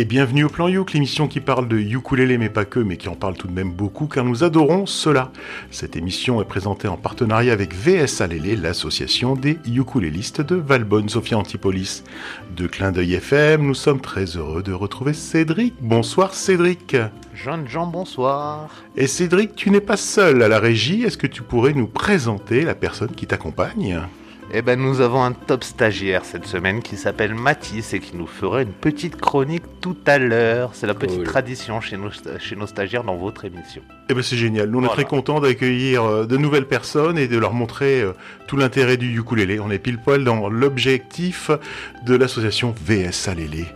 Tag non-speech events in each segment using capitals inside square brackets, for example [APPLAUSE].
Et bienvenue au Plan Youk, l'émission qui parle de ukulélé mais pas que, mais qui en parle tout de même beaucoup car nous adorons cela. Cette émission est présentée en partenariat avec VS Alélé, l'association des ukulélistes de Valbonne, Sophia Antipolis. De Clin d'œil FM, nous sommes très heureux de retrouver Cédric. Bonsoir Cédric. Jean Jean, bonsoir. Et Cédric, tu n'es pas seul à la régie, est-ce que tu pourrais nous présenter la personne qui t'accompagne? Eh ben, nous avons un top stagiaire cette semaine qui s'appelle Mathis et qui nous fera une petite chronique tout à l'heure. C'est la petite tradition chez nos, chez nos stagiaires dans votre émission. Eh ben, c'est génial. Nous, on est très contents d'accueillir euh, de nouvelles personnes et de leur montrer euh, tout l'intérêt du ukulélé. On est pile poil dans l'objectif de l'association VS Alélé.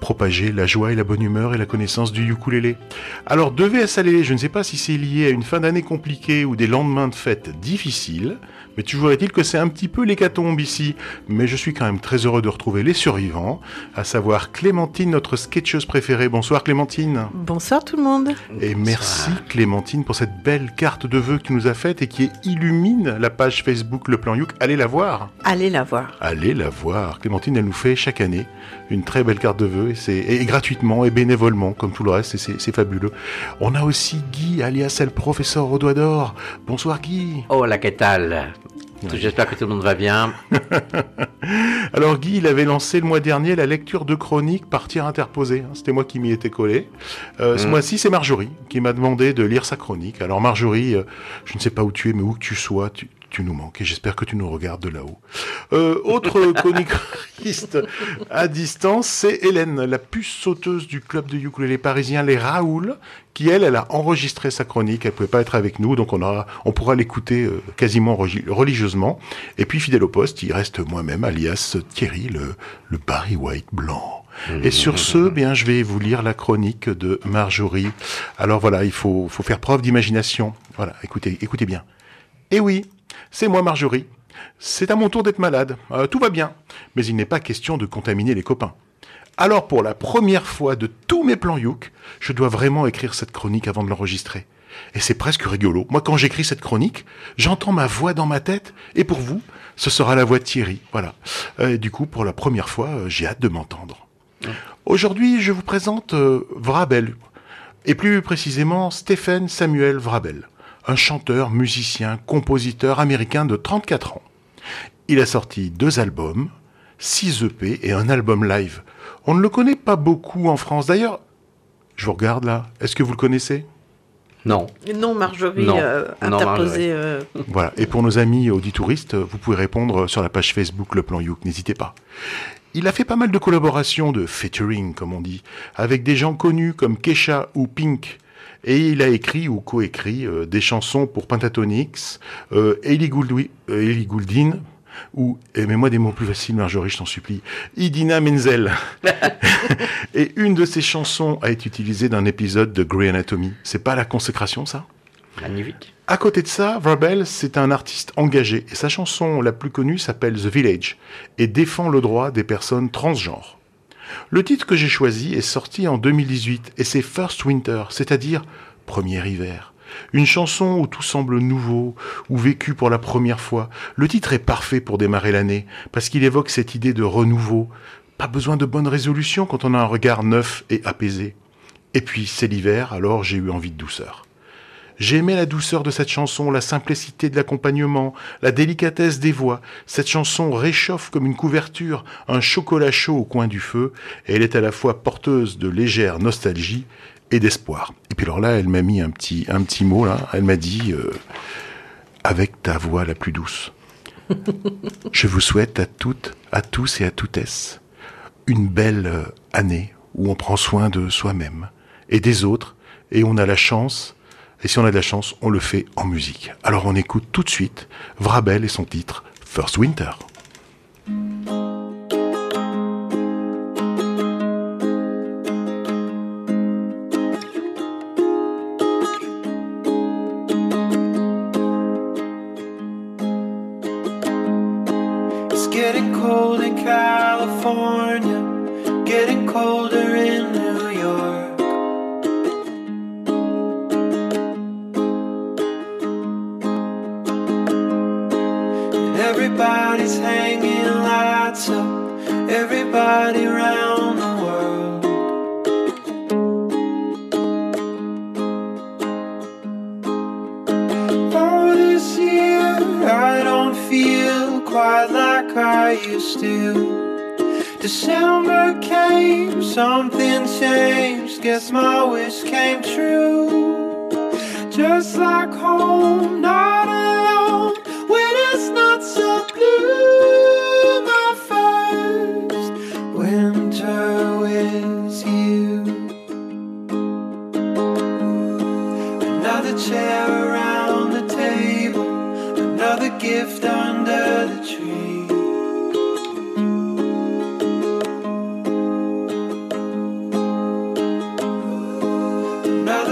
Propager la joie et la bonne humeur et la connaissance du ukulélé. Alors, de VS Alélé, je ne sais pas si c'est lié à une fin d'année compliquée ou des lendemains de fête difficiles. Mais toujours est-il que c'est un petit peu l'hécatombe ici. Mais je suis quand même très heureux de retrouver les survivants, à savoir Clémentine, notre sketcheuse préférée. Bonsoir Clémentine. Bonsoir tout le monde. Et merci Clémentine pour cette belle carte de vœux que tu nous as faite et qui illumine la page Facebook Le Plan Youk. Allez la voir. Allez la voir. Allez la voir. Clémentine, elle nous fait chaque année une très belle carte de vœux et, et gratuitement et bénévolement, comme tout le reste, et c'est fabuleux. On a aussi Guy, alias le professeur au doigt d'or. Bonsoir Guy. Oh la qu'est-ce J'espère que tout le monde va bien. [LAUGHS] Alors Guy, il avait lancé le mois dernier la lecture de chroniques par tir interposé. Hein. C'était moi qui m'y étais collé. Euh, ce mm. mois-ci, c'est Marjorie qui m'a demandé de lire sa chronique. Alors Marjorie, euh, je ne sais pas où tu es, mais où que tu sois, tu, tu nous manques et j'espère que tu nous regardes de là-haut. Euh, autre [LAUGHS] chroniquiste à distance, c'est Hélène, la puce sauteuse du club de ukulélé parisien Les Raoul, qui elle, elle a enregistré sa chronique. Elle pouvait pas être avec nous, donc on aura, on pourra l'écouter euh, quasiment religieusement. Et puis fidèle au poste, il reste moi-même, alias Thierry, le, le Barry White blanc. Et sur ce, bien, je vais vous lire la chronique de Marjorie. Alors voilà, il faut, faut faire preuve d'imagination. Voilà, écoutez, écoutez bien. Eh oui, c'est moi Marjorie. C'est à mon tour d'être malade. Euh, tout va bien. Mais il n'est pas question de contaminer les copains. Alors pour la première fois de tous mes plans Youk, je dois vraiment écrire cette chronique avant de l'enregistrer. Et c'est presque rigolo. Moi, quand j'écris cette chronique, j'entends ma voix dans ma tête. Et pour vous, ce sera la voix de Thierry. Voilà. Euh, du coup, pour la première fois, euh, j'ai hâte de m'entendre. Aujourd'hui, je vous présente Vrabel. Et plus précisément, Stephen Samuel Vrabel un chanteur, musicien, compositeur américain de 34 ans. Il a sorti deux albums, six EP et un album live. On ne le connaît pas beaucoup en France. D'ailleurs, je vous regarde là, est-ce que vous le connaissez? Non. Non, Marjorie euh, interposé. Euh. Voilà. Et pour nos amis auditouristes, vous pouvez répondre sur la page Facebook Le Plan Youk. N'hésitez pas. Il a fait pas mal de collaborations, de featuring, comme on dit, avec des gens connus comme Kesha ou Pink. Et il a écrit ou coécrit euh, des chansons pour Pentatonix, euh, Ellie, euh, Gouldin, ou, et mets-moi des mots plus faciles, Marjorie, je t'en supplie, Idina Menzel. [LAUGHS] et une de ses chansons a été utilisée dans un épisode de Grey Anatomy. C'est pas la consécration, ça? Magnifique. À côté de ça, Verbel, c'est un artiste engagé, et sa chanson la plus connue s'appelle The Village, et défend le droit des personnes transgenres. Le titre que j'ai choisi est sorti en 2018 et c'est First Winter, c'est-à-dire Premier hiver. Une chanson où tout semble nouveau, ou vécu pour la première fois. Le titre est parfait pour démarrer l'année, parce qu'il évoque cette idée de renouveau. Pas besoin de bonnes résolutions quand on a un regard neuf et apaisé. Et puis c'est l'hiver, alors j'ai eu envie de douceur. J'aimais la douceur de cette chanson, la simplicité de l'accompagnement, la délicatesse des voix. Cette chanson réchauffe comme une couverture, un chocolat chaud au coin du feu, et elle est à la fois porteuse de légère nostalgie et d'espoir. Et puis alors là, elle m'a mis un petit, un petit mot là. Elle m'a dit euh, avec ta voix la plus douce. [LAUGHS] Je vous souhaite à toutes, à tous et à toutes une belle euh, année où on prend soin de soi-même et des autres et on a la chance et si on a de la chance, on le fait en musique. Alors on écoute tout de suite Vrabel et son titre First Winter.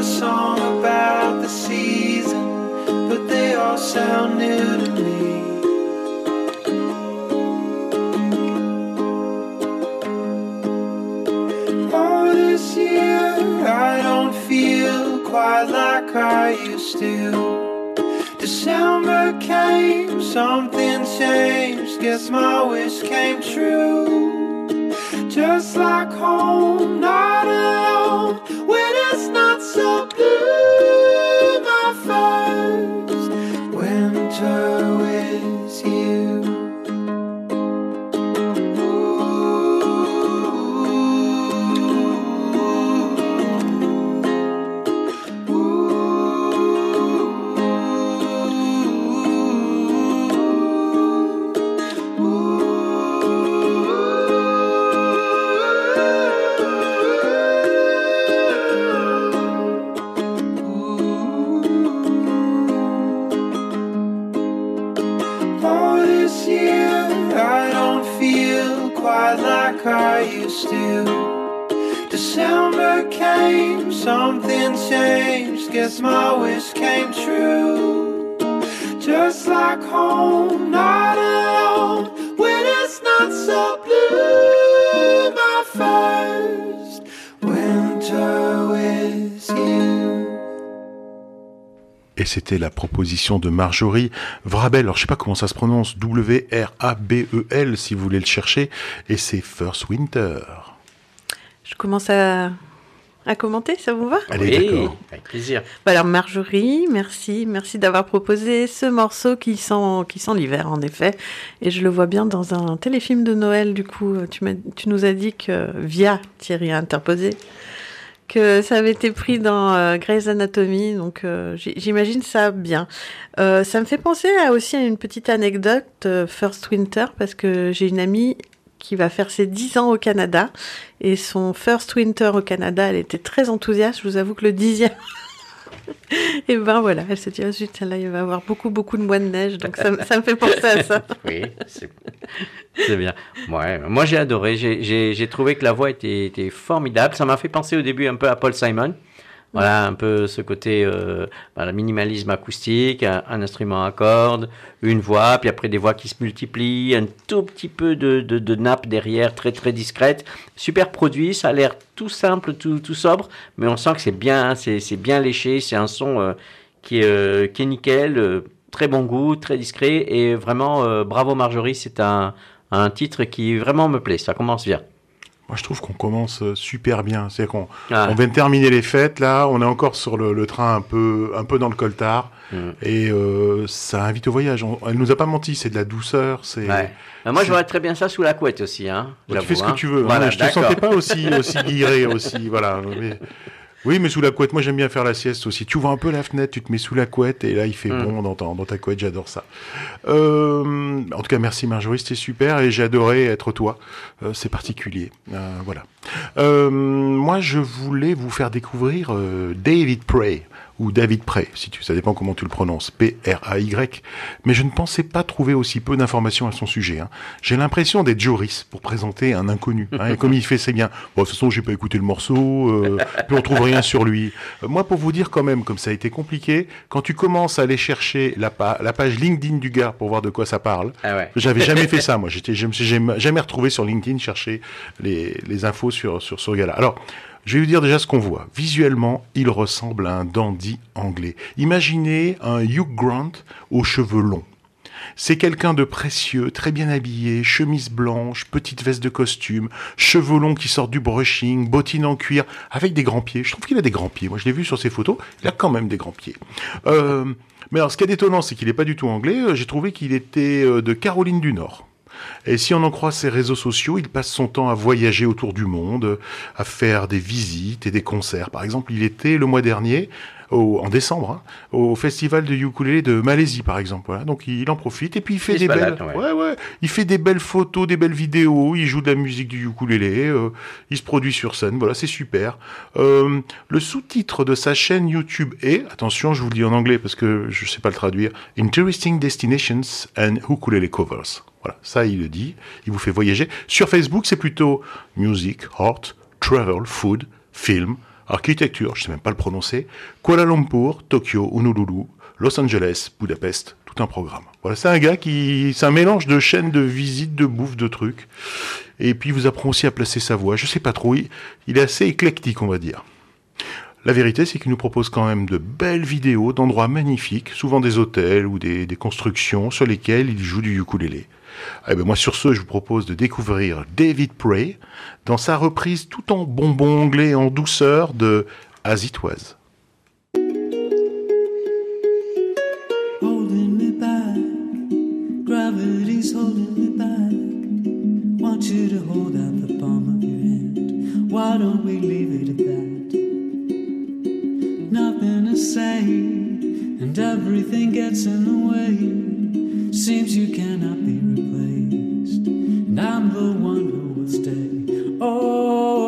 Song about the season, but they all sound new to me. Oh, this year I don't feel quite like I used to. December came, something changed. Guess my wish came true. Just like home, changed. Guess my wish came true. Just like home, not alone when it's not so blue. My first winter with you. Et c'était la proposition de Marjorie Vrabel. Alors, je sais pas comment ça se prononce. W-R-A-B-E-L, si vous voulez le chercher. Et c'est First Winter. Je commence à, à commenter, ça vous va Allez, Oui, d'accord. avec plaisir. Bah Alors Marjorie, merci, merci d'avoir proposé ce morceau qui sent, qui sent l'hiver en effet. Et je le vois bien dans un téléfilm de Noël. Du coup, tu, nous as dit que via Thierry Interposé, que ça avait été pris dans euh, Grey's Anatomy. Donc euh, j'imagine ça bien. Euh, ça me fait penser à, aussi à une petite anecdote euh, First Winter parce que j'ai une amie qui va faire ses 10 ans au Canada et son First Winter au Canada, elle était très enthousiaste. Je vous avoue que le dixième [LAUGHS] et ben voilà, elle se dit, ah zut, là, il va y avoir beaucoup, beaucoup de mois de neige, donc ça, ça me fait penser à ça. [LAUGHS] Oui, c'est bien. Ouais, moi j'ai adoré. J'ai- trouvé que la voix était formidable. Ça m'a fait penser au début un peu à Paul Simon. Voilà, un peu ce côté euh, minimalisme acoustique, un, instrument à cordes, une voix, puis après des voix qui se multiplient, un tout petit peu de, de, de nappe derrière, très très discrète. Super produit, ça a l'air tout simple, tout, tout sobre, mais on sent que c'est bien, c'est c'est bien léché, c'est un son euh, qui, euh, qui est nickel, euh, très bon goût, très discret, et vraiment euh, bravo Marjorie, c'est un, un titre qui vraiment me plaît, ça commence bien. Moi, je trouve qu'on commence euh, super bien. C'est-à-dire qu'on Ah. on vient de terminer les fêtes, là. On est encore sur le, le train un peu, un peu dans le coltard. Mm. Et euh, ça invite au voyage. On- elle nous a pas menti. C'est de la douceur. C'est. Ouais. Moi, je c'est- vois très bien ça sous la couette aussi. Hein, Bah, tu fais ce que hein. tu veux. hein. Voilà, je te sentais pas aussi, aussi guiré aussi. Voilà. Mais- Oui, mais sous la couette, moi j'aime bien faire la sieste aussi. Tu ouvres un peu la fenêtre, tu te mets sous la couette et là il fait Mm. bon dans ta, dans ta couette, j'adore ça. Euh, en tout cas, merci Marjorie, c'était super et j'ai adoré être toi. Euh, c'est particulier. Euh, voilà. Moi je voulais vous faire découvrir David Prey ou David Prey, si tu, ça dépend comment tu le prononces, P-R-A-Y. Mais je ne pensais pas trouver aussi peu d'informations à son sujet. hein. J'ai l'impression d'être Joris pour présenter un inconnu. hein, et comme il fait, c'est bien. Bon, de toute façon, j'ai pas écouté le morceau, euh, puis on trouve rien sur lui. Euh, moi, pour vous dire quand même, comme ça a été compliqué, quand tu commences à aller chercher la, pa- la page LinkedIn du gars pour voir de quoi ça parle, Ah ouais. j'avais jamais fait ça, moi. J'étais, je me suis jamais, jamais retrouvé sur LinkedIn chercher les, les infos sur, sur ce gars-là. Alors, je vais vous dire déjà ce qu'on voit. Visuellement, il ressemble à un dandy anglais. Imaginez un Hugh Grant aux cheveux longs. C'est quelqu'un de précieux, très bien habillé, chemise blanche, petite veste de costume, cheveux longs qui sortent du brushing, bottines en cuir, avec des grands pieds. Je trouve qu'il a des grands pieds. Moi, je l'ai vu sur ses photos. Il a quand même des grands pieds. Euh, mais alors, ce qui est étonnant, c'est qu'il n'est pas du tout anglais. Euh, J'ai trouvé qu'il était euh, de Caroline du Nord. Et si on en croit ses réseaux sociaux, il passe son temps à voyager autour du monde, à faire des visites et des concerts. Par exemple, il était le mois dernier, au, en décembre, hein, au festival de ukulélé de Malaisie, par exemple. Voilà. Donc il en profite et puis il fait Il des balade, belles, ouais. ouais, ouais, il fait des belles photos, des belles vidéos. Il joue de la musique du ukulélé. euh, il se produit sur scène. Voilà, c'est super. Euh, le sous-titre de sa chaîne YouTube est, attention, je vous le dis en anglais parce que je sais pas le traduire, Interesting Destinations and Ukulele Covers. Voilà, ça il le dit. Il vous fait voyager. Sur Facebook, c'est plutôt music, art, travel, food, film, architecture, je sais même pas le prononcer, Kuala Lumpur, Tokyo, Honolulu, Los Angeles, Budapest, tout un programme. Voilà, c'est un gars qui, c'est un mélange de chaînes de visites, de bouffe, de trucs. Et puis vous apprend aussi à placer sa voix. Je sais pas trop, il, est assez éclectique, on va dire. La vérité, c'est qu'il nous propose quand même de belles vidéos d'endroits magnifiques, souvent des hôtels ou des, des constructions sur lesquelles il joue du ukulélé. Eh ben moi, sur ce, je vous propose de découvrir David Prey dans sa reprise tout en bonbon anglais en douceur de As It Was. holding me back. Gravity's holding me back. Want you to hold out the palm of your hand. Why don't we leave it at that? Nothing to say, and everything gets in the way. Seems you cannot be replaced, and I'm the one who will stay. Oh,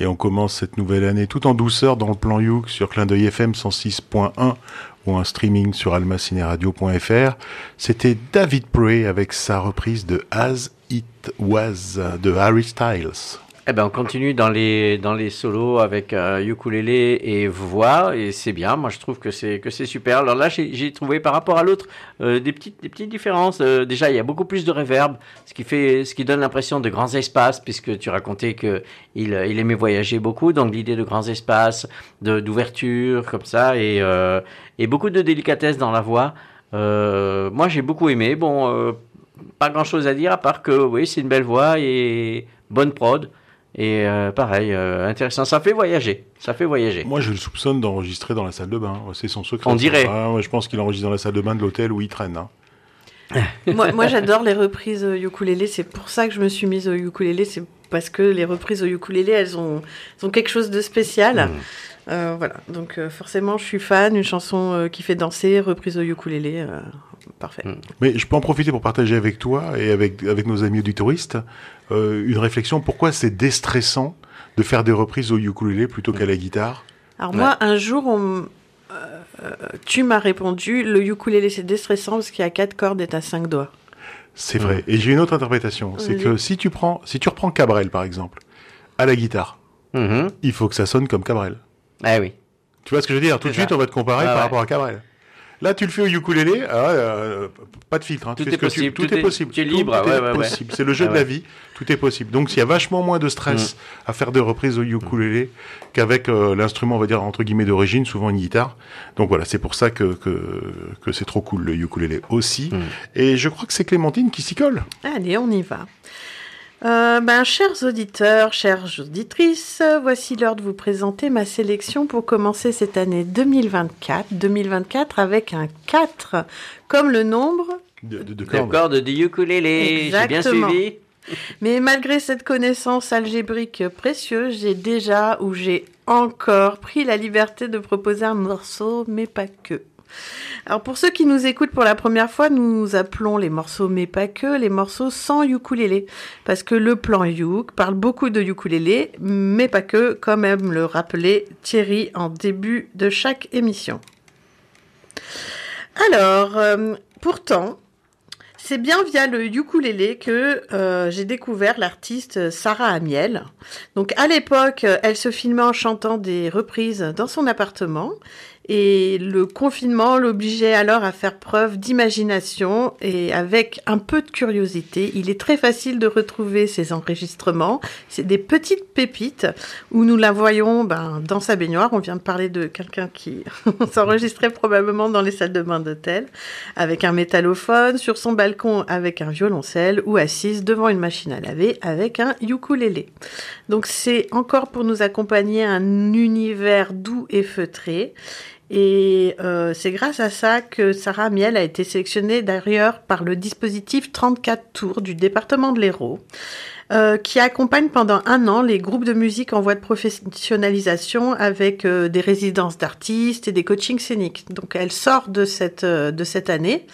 Et on commence cette nouvelle année tout en douceur dans le plan Youk sur Clin d'œil FM 106.1 ou un streaming sur almacineradio.fr. C'était David Prey avec sa reprise de As It Was de Harry Styles. Eh ben, on continue dans les, dans les solos avec euh, ukulélé et voix, et c'est bien. Moi, je trouve que c'est, super. Alors là, j'ai, trouvé par rapport à l'autre euh, des, petites, des petites différences. Euh, déjà, il y a beaucoup plus de reverb, ce qui, fait, ce qui donne l'impression de grands espaces, puisque tu racontais qu'il il aimait voyager beaucoup. Donc, l'idée de grands espaces, d'ouverture, comme ça, et, euh, et beaucoup de délicatesse dans la voix. Euh, moi, j'ai beaucoup aimé. Bon, euh, pas grand chose à dire, à part que oui, c'est une belle voix et bonne prod. Et euh, pareil, euh, intéressant. Ça fait voyager. Ça fait voyager. Moi, je le soupçonne d'enregistrer dans la salle de bain. C'est son secret. On dirait. Ah, ouais, je pense qu'il enregistre dans la salle de bain de l'hôtel où il traîne. hein. [LAUGHS] moi, moi, j'adore les reprises euh, ukulélé. C'est pour ça que je me suis mise au ukulélé. C'est parce que les reprises au ukulélé, elles ont, elles ont quelque chose de spécial. Mm. Euh, voilà, donc euh, forcément, je suis fan. Une chanson euh, qui fait danser, reprise au ukulélé, euh, parfait. Mm. Mais je peux en profiter pour partager avec toi et avec, avec nos amis auditoristes euh, une réflexion. Pourquoi c'est déstressant de faire des reprises au ukulélé plutôt qu'à la guitare? Alors Ouais. moi, un jour, on euh, tu m'as répondu, le ukulélé c'est déstressant parce qu'il y a quatre cordes et t'as cinq doigts. C'est vrai. Et j'ai une autre interprétation. C'est que si tu prends, si tu reprends Cabrel par exemple, à la guitare, Mhm. il faut que ça sonne comme Cabrel. Ah oui. Tu vois ce que je veux dire? Tout de suite, ça. on va te comparer Ah par ouais. rapport à Cabrel. Là, tu le fais au ukulélé, ah, euh, pas de filtre. hein. Tu Tout fais est ce que tu- possible, tout, tout est, est- possible. tu es Tout libre, est ouais, ouais, ouais. possible. C'est le jeu Ah de la vie. Tout est possible. Donc, il y a vachement moins de stress à faire des reprises au ukulélé qu'avec euh, l'instrument, on va dire entre guillemets d'origine, souvent une guitare. Donc voilà, c'est pour ça que que, que c'est trop cool le ukulélé aussi. Mm. Et je crois que c'est Clémentine qui s'y colle. Allez, on y va. Euh, ben, chers auditeurs, chères auditrices, voici l'heure de vous présenter ma sélection pour commencer cette année 2024. 2024 avec un 4 comme le nombre. De, de, de Le cordes. corde du ukulélé. J'ai bien suivi. Mais malgré cette connaissance algébrique précieuse, j'ai déjà ou j'ai encore pris la liberté de proposer un morceau, mais pas que. Alors pour ceux qui nous écoutent pour la première fois, nous appelons les morceaux mais pas que les morceaux sans ukulélé parce que le plan Youk parle beaucoup de ukulélé mais pas que comme aime le rappeler Thierry en début de chaque émission. Alors euh, pourtant c'est bien via le ukulélé que euh, j'ai découvert l'artiste Sarah Amiel. Donc à l'époque, elle se filmait en chantant des reprises dans son appartement et le confinement l'obligeait alors à faire preuve d'imagination et avec un peu de curiosité. Il est très facile de retrouver ces enregistrements. C'est des petites pépites où nous la voyons ben, dans sa baignoire. On vient de parler de quelqu'un qui [LAUGHS] s'enregistrait probablement dans les salles de bain d'hôtel avec un métallophone, sur son balcon avec un violoncelle ou assise devant une machine à laver avec un ukulélé. Donc c'est encore pour nous accompagner un univers doux et feutré. Et euh, c'est grâce à ça que Sarah Miel a été sélectionnée d'ailleurs par le dispositif 34 tours du département de l'Hérault, euh, qui accompagne pendant un an les groupes de musique en voie de professionnalisation avec euh, des résidences d'artistes et des coachings scéniques. Donc elle sort de cette, année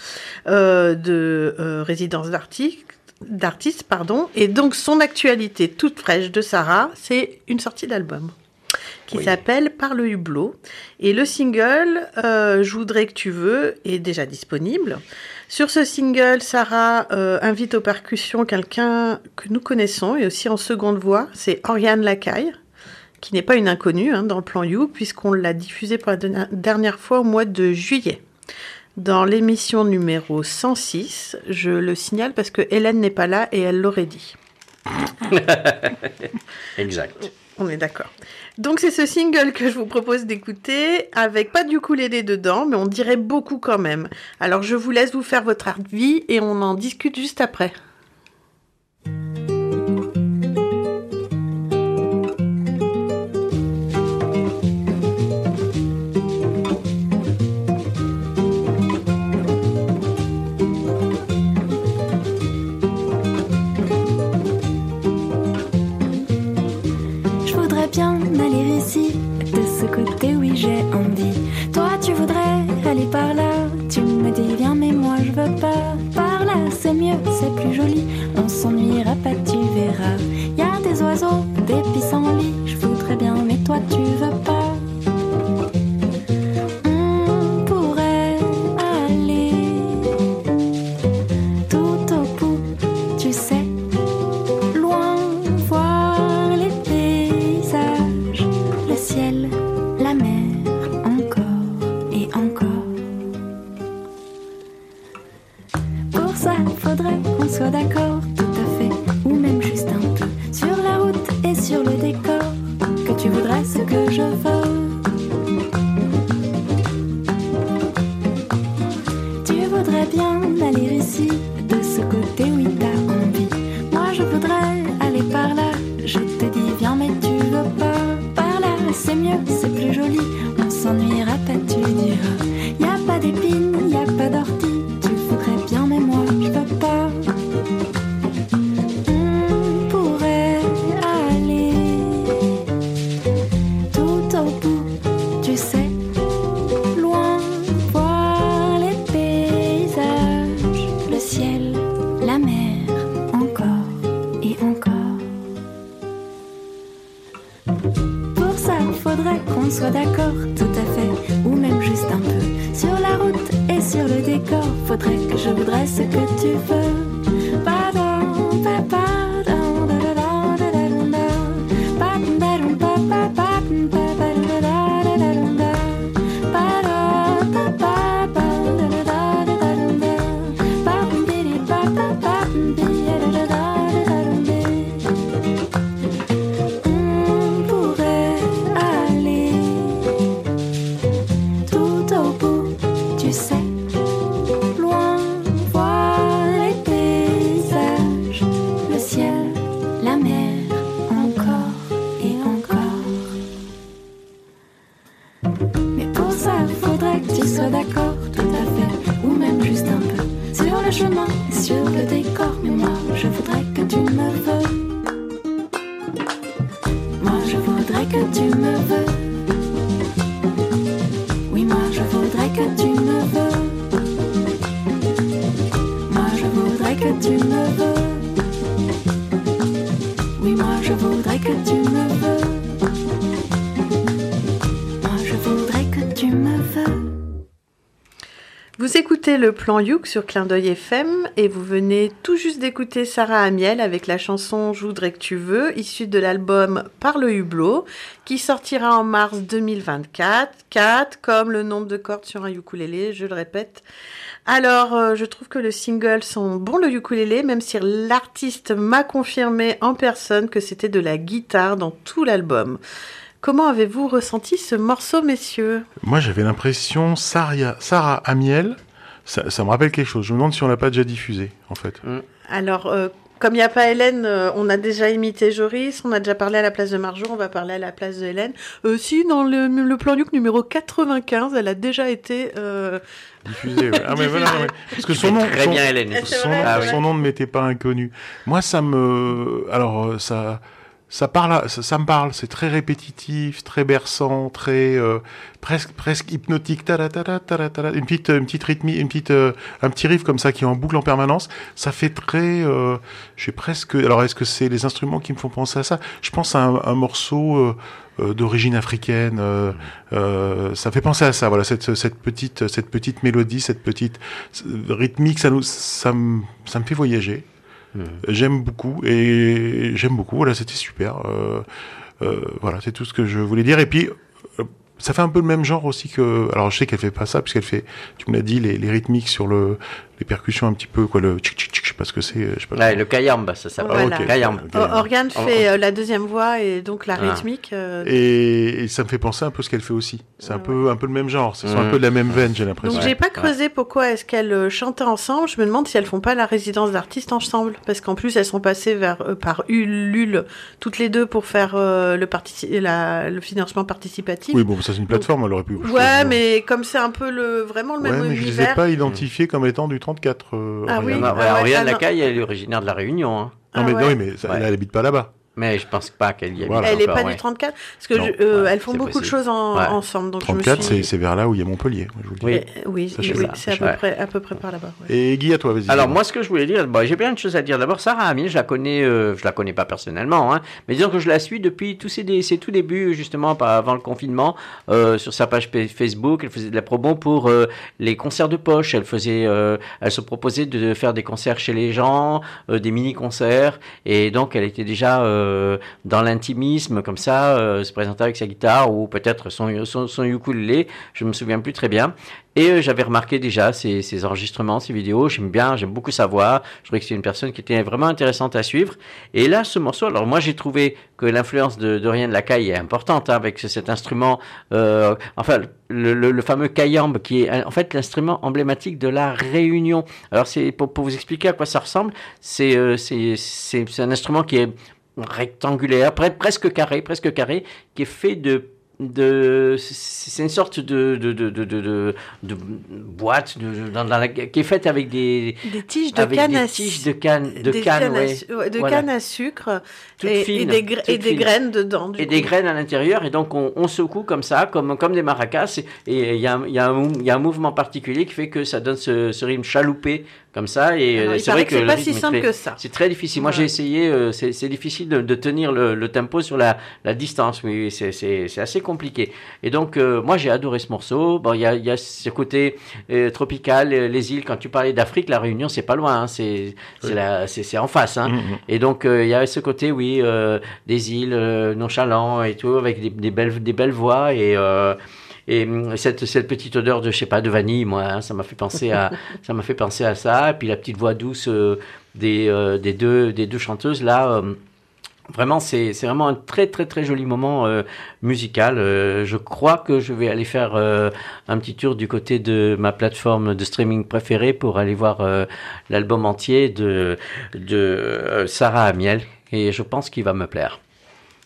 de résidence d'artistes d'artistes, pardon, et donc son actualité toute fraîche de Sarah, c'est une sortie d'album qui Oui. s'appelle Par le hublot. Et le single euh, Je voudrais que tu veux est déjà disponible. Sur ce single, Sarah euh, invite aux percussions quelqu'un que nous connaissons et aussi en seconde voix, c'est Oriane Lacaille, qui n'est pas une inconnue hein, dans le plan You, puisqu'on l'a diffusé pour la dernière fois au mois de juillet. Dans l'émission numéro 106, je le signale parce que Hélène n'est pas là et elle l'aurait dit. [LAUGHS] Exact. On est d'accord. Donc c'est ce single que je vous propose d'écouter avec pas du ukulélé dedans, mais on dirait beaucoup quand même. Alors je vous laisse vous faire votre avis et on en discute juste après. Par là, c'est mieux, c'est plus joli. On s'ennuiera pas, tu verras. Y a des oiseaux, des pissenlits. Je voudrais bien, mais toi, tu veux pas. Que je veux. Le plan Youk sur Clin d'œil FM et vous venez tout juste d'écouter Sarah Amiel avec la chanson Je voudrais que tu veux, issue de l'album Par le hublot, qui sortira en mars 2024. 4 comme le nombre de cordes sur un ukulélé, je le répète. Alors, euh, je trouve que le single sont bon le ukulélé, même si l'artiste m'a confirmé en personne que c'était de la guitare dans tout l'album. Comment avez-vous ressenti ce morceau, messieurs? Moi, j'avais l'impression, Sarah, Sarah Amiel, ça, ça me rappelle quelque chose. Je me demande si on l'a pas déjà diffusé, en fait. Alors, euh, comme il n'y a pas Hélène, euh, on a déjà imité Joris, on a déjà parlé à la place de Marjo, on va parler à la place de Hélène. Euh, si, dans le, le plan Luc numéro 95, elle a déjà été... euh, Diffusé, ouais. Ah, mais voilà, ouais. Parce que son nom, Très son- bien, Hélène. C'est son, vrai, nom, Ah oui. son nom ne m'était pas inconnu. Moi, ça me, alors euh, ça, ça parle, ça, me parle. C'est très répétitif, très berçant, très euh, presque, presque hypnotique. Tada, tada, tada. Une petite, une petite rythmie, une petite, euh, un petit riff comme ça qui est en boucle en permanence. Ça fait très, euh, j'ai presque. Alors, est-ce que c'est les instruments qui me font penser à ça? Je pense à un, un morceau. euh, euh, d'origine africaine, euh, ça fait penser à ça. Voilà, cette, cette petite, cette petite mélodie, cette petite rythmique, ça nous, ça me, ça me fait voyager. J'aime beaucoup et j'aime beaucoup. Voilà, c'était super. Euh, euh, voilà, c'est tout ce que je voulais dire. Et puis, euh, ça fait un peu le même genre aussi que. Alors, je sais qu'elle fait pas ça puisqu'elle fait. Tu me l'as dit, les rythmiques sur le, les percussions un petit peu quoi, le tchic tchic tchic. Je sais pas ce que c'est. Je sais pas. Ouais, le kayamba, ça s'appelle. Voilà. ok. Kayamba. Ok. O- Organe Oh, fait euh, la deuxième voix et donc la Ah. rythmique. euh, Et, et ça me fait penser un peu ce qu'elle fait aussi. C'est un Ouais, peu, un peu le même genre. Ce sont un Mhm. peu de la même veine, j'ai l'impression. Donc j'ai pas creusé pourquoi est-ce qu'elles euh, chantaient ensemble. Je me demande si elles font pas la résidence d'artistes ensemble, parce qu'en plus elles sont passées vers euh, par Ulule toutes les deux pour faire euh, le partici- la- le financement participatif. Oui, bon, ça c'est une plateforme, elle aurait pu. Ouais, mais comme c'est un peu le vraiment le Ouais, même mais je les ai univers. pas identifiés comme étant du 34. euh, Ah Ariane. oui. Ah ouais, Ariane ah. Lacaille, elle est originaire de la Réunion. hein. Non, Ah mais, ouais. non, mais ça- Ouais. elle habite pas là-bas. Mais je pense pas qu'elle y habite Voilà. Elle est encore, pas ouais. du 34 parce que Non. je- euh, Ouais, elles font beaucoup de choses en- Ouais. ensemble. Donc 34, je me suis... c'est c'est vers là où il y a Montpellier, je vous le dis. Oui. Eh, oui, c'est à peu Ouais. près à peu près par là-bas. ouais. Et Guy, à toi, vas-y. Alors moi, ce que je voulais dire, bon, j'ai plein de choses à dire. D'abord, Sarah Amil, je la connais, euh, je la connais pas personnellement, hein, mais disons que je la suis depuis tous ses, ses tout débuts, justement, pas avant le confinement, euh, sur sa page pa- Facebook. Elle faisait de la promo pour euh, les concerts de poche. Elle faisait, euh, elle se proposait de faire des concerts chez les gens, euh, des mini-concerts, et donc elle était déjà euh, dans l'intimisme, comme ça, euh, se présentait avec sa guitare ou peut-être son, son, son ukulélé. Je me souviens plus très bien. Et euh, j'avais remarqué déjà ses, ses enregistrements, ses vidéos. J'aime bien, j'aime beaucoup sa voix. Je trouvais que c'est une personne qui était vraiment intéressante à suivre. Et là, ce morceau, alors moi j'ai trouvé que l'influence de Dorian Lacaille est importante hein, avec ce- cet instrument, enfin le, fameux kayambe qui est en fait l'instrument emblématique de la Réunion. Alors c'est pour, vous expliquer à quoi ça ressemble, c'est euh, un instrument qui est rectangulaire, pre- presque carré, presque carré, qui est fait de de c'est une sorte de de de de boîte de, de- dans, dans la, qui est faite avec des Des tiges de avec canne des à tiges de canne de des canne, cannes à ouais. de Voilà. canne à sucre et, et fines, des, gra- et des graines dedans. et des graines à l'intérieur et donc on, on secoue comme ça comme comme des maracas et il y a, y a un mouvement particulier qui fait que ça donne ce, ce rythme chaloupé comme ça. Et euh, c'est vrai que c'est pas si simple très- que ça. C'est très difficile. Moi, Ouais. j'ai essayé. euh, c'est difficile de, de tenir le, le tempo sur la, la distance. Oui, c'est- assez compliqué. Et donc, euh, moi, j'ai adoré ce morceau. Bon, il y a, y a ce côté euh, tropical, les îles. Quand tu parlais d'Afrique, la Réunion, c'est pas loin. hein, c'est Oui. en face. Hein. Mhm. Et donc, il y avait ce côté, oui, des îles nonchalants et tout, avec des, des belles, des belles voix et. Et hum, cette, cette petite odeur de, je sais pas, de vanille, moi, hein, ça m'a fait penser à, [LAUGHS] ça m'a fait penser à ça. Et puis la petite voix douce euh, des, euh, des deux, des deux chanteuses là. euh, Vraiment, c'est c'est vraiment un très très très joli moment euh, musical. Euh, je crois que je vais aller faire euh, un petit tour du côté de ma plateforme de streaming préférée pour aller voir l'album entier de, de Sarah Amiel. Et je pense qu'il va me plaire.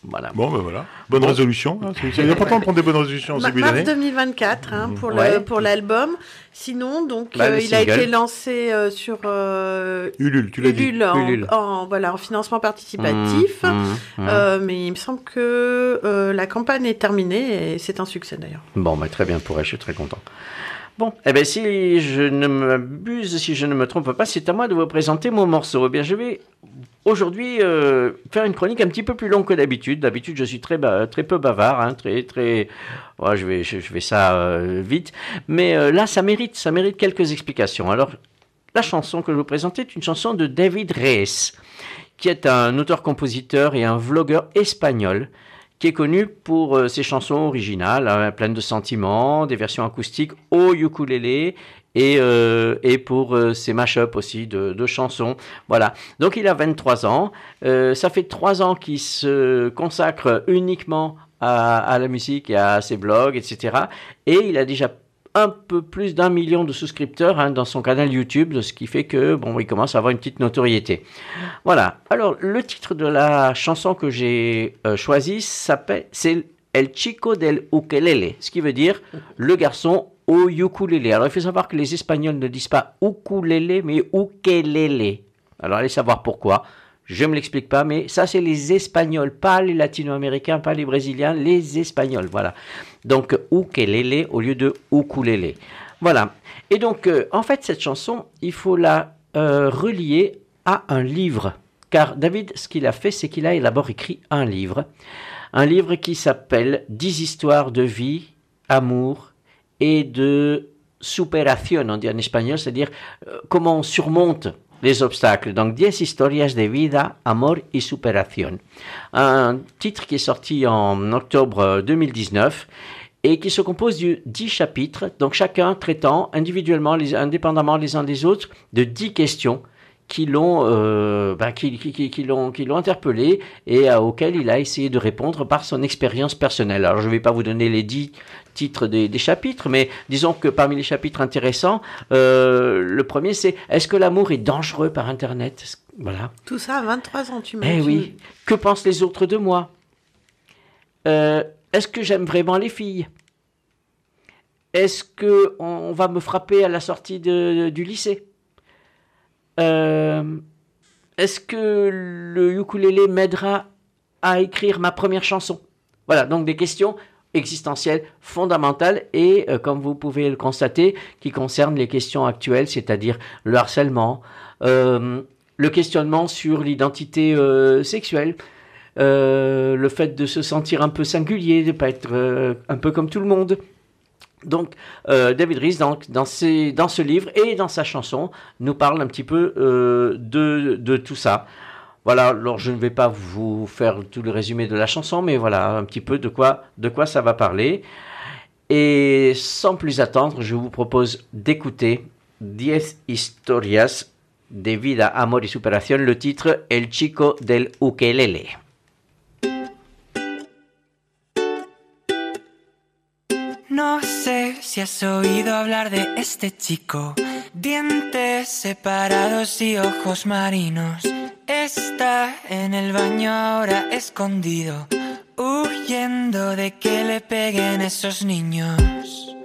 Voilà. Bon, ben voilà. Bonne résolution. hein. C'est important de prendre des bonnes résolutions en Ma- début mars d'année. 2024 hein, pour le- Ouais. pour l'album. Sinon, donc, Bah, euh, il a été lancé euh, sur euh, Ulule, tu l'as dit. Ulule, en, Ulule. en- voilà, en financement participatif. Mmh, mmh, mmh. Euh, mais il me semble que euh, la campagne est terminée et c'est un succès d'ailleurs. Bon, bah, très bien pour elle, je suis très content. Bon, eh bien, si je ne m'abuse, si je ne me trompe pas, c'est à moi de vous présenter mon morceau. Eh bien, je vais aujourd'hui euh, faire une chronique un petit peu plus longue que d'habitude. D'habitude, je suis très, très peu bavard, hein, très, très. Je vais, je, je vais ça euh, vite. Mais euh, là, ça mérite, ça mérite quelques explications. Alors, la chanson que je vous présente est une chanson de David Reyes, qui est un auteur-compositeur et un vlogueur espagnol qui est connu pour euh, ses chansons originales, hein, pleines de sentiments, des versions acoustiques au ukulélé et, euh, et pour euh, ses mash-up aussi de, de chansons. Voilà. Donc il a 23 ans. Ça fait 3 ans qu'il se consacre uniquement à, à la musique et à ses blogs, etc. Et il a déjà un peu plus d'un million de souscripteurs hein, dans son canal YouTube, ce qui fait que bon, il commence à avoir une petite notoriété. Voilà. Alors, le titre de la chanson que j'ai euh, choisie s'appelle, c'est El Chico del Ukelele, ce qui veut dire le garçon au ukulélé. Alors, il faut savoir que les Espagnols ne disent pas ukulélé, mais ukelele. Alors, allez savoir pourquoi. Je me l'explique pas, mais ça, c'est les Espagnols, pas les Latino-Américains, pas les Brésiliens, les Espagnols. Voilà. Donc, ukelele au lieu de ukulélé. Voilà. Et donc, euh, en fait, cette chanson, il faut la euh, relier à un livre. Car David, ce qu'il a fait, c'est qu'il a d'abord écrit un livre. Un livre qui s'appelle 10 histoires de vie, amour et de superación, on dit en espagnol, c'est-à-dire euh, comment on surmonte les obstacles. Donc 10 historias de vida, amor y superación. Un titre qui est sorti en octobre euh, 2019 et qui se compose de 10 chapitres, donc chacun traitant individuellement, indépendamment les uns des autres, de 10 questions qui l'ont euh, ben, qui, qui, qui, qui l'ont interpellé et euh, auxquelles il a essayé de répondre par son expérience personnelle. Alors je ne vais pas vous donner les dix titres des, des chapitres, mais disons que parmi les chapitres intéressants, euh, le premier c'est est-ce que l'amour est dangereux par Internet? Voilà. Tout ça à 23 ans, tu m'as Eh dit. oui. Que pensent les autres de moi? Euh, Est-ce que j'aime vraiment les filles? Est-ce que on va me frapper à la sortie de- du lycée? Est-ce que le ukulélé m'aidera à écrire ma première chanson? Voilà, donc des questions existentielles fondamentales et, euh, comme vous pouvez le constater, qui concernent les questions actuelles, c'est-à-dire le harcèlement, euh, le questionnement sur l'identité euh, sexuelle, euh, le fait de se sentir un peu singulier, de ne pas être euh, un peu comme tout le monde. Donc, euh, David Rees, dans, dans, ses- dans ce livre et dans sa chanson, nous parle un petit peu euh, de, de tout ça. Voilà, alors je ne vais pas vous faire tout le résumé de la chanson, mais voilà un petit peu de quoi, de quoi ça va parler. Et sans plus attendre, je vous propose d'écouter 10 historias de vida, amor y superación, le titre El chico del ukelele. No sé si has oído hablar de este chico. Dientes separados y ojos marinos. Está en el baño ahora escondido, huyendo de que le peguen esos niños.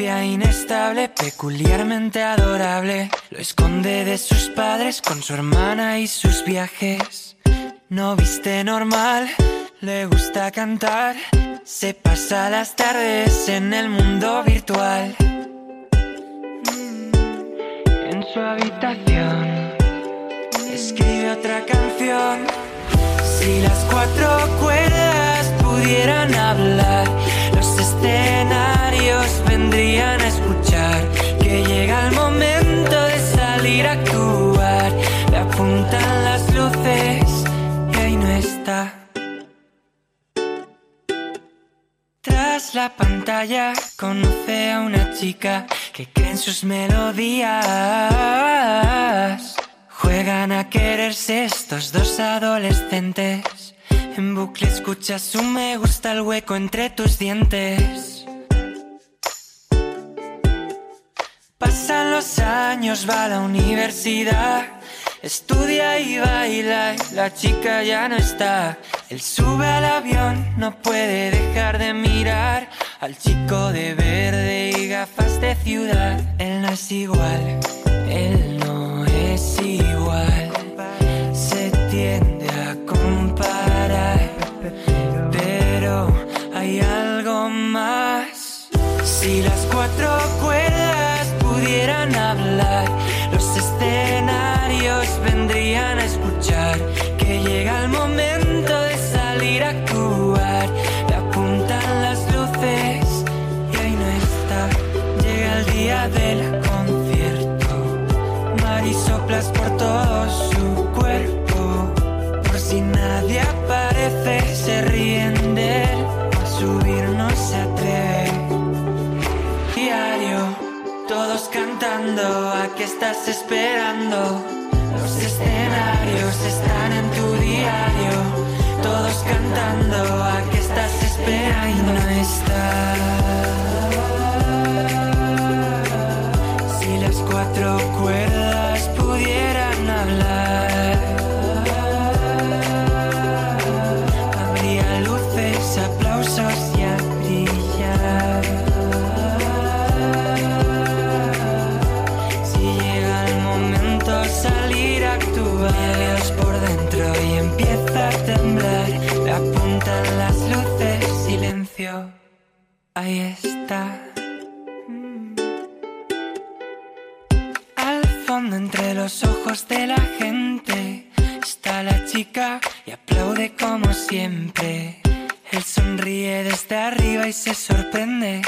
Inestable, peculiarmente adorable. Lo esconde de sus padres con su hermana y sus viajes. No viste normal, le gusta cantar, se pasa las tardes en el mundo virtual. En su habitación escribe otra canción. Si las cuatro cuerdas pudieran hablar, escenarios vendrían a escuchar. Que llega el momento de salir a actuar. Le apuntan las luces y ahí no está. Tras la pantalla conoce a una chica que cree en sus melodías. Juegan a quererse estos dos adolescentes. En bucle escuchas su me gusta el hueco entre tus dientes. Pasan los años, va a la universidad. Estudia y baila, y la chica ya no está. Él sube al avión, no puede dejar de mirar al chico de verde y gafas de ciudad. Él no es igual, él no es igual. Si las cuatro cuerdas pudieran hablar, los escenarios vendrían a escuchar. Que llega el momento de salir a actuar. Le apuntan las luces y ahí no está. Llega el día del concierto. Marisoplas por todo estás esperando? Los escenarios están en tu diario, todos cantando, ¿a qué estás esperando? No está. Si las cuatro cuerdas aplaude como siempre. Él sonríe desde arriba y se sorprende.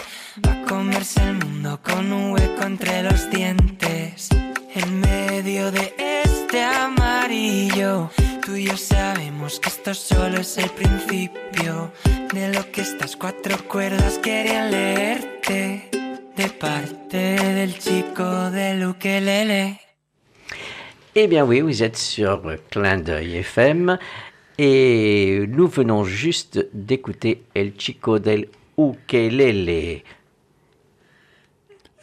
Va a comerse el mundo con un hueco entre los dientes. En medio de este amarillo, tú y yo sabemos que esto solo es el principio de lo que estas cuatro cuerdas querían leerte. De parte del chico del ukelele. Eh bien oui, vous êtes sur Clin d'œil FM et nous venons juste d'écouter El Chico del Ukelele.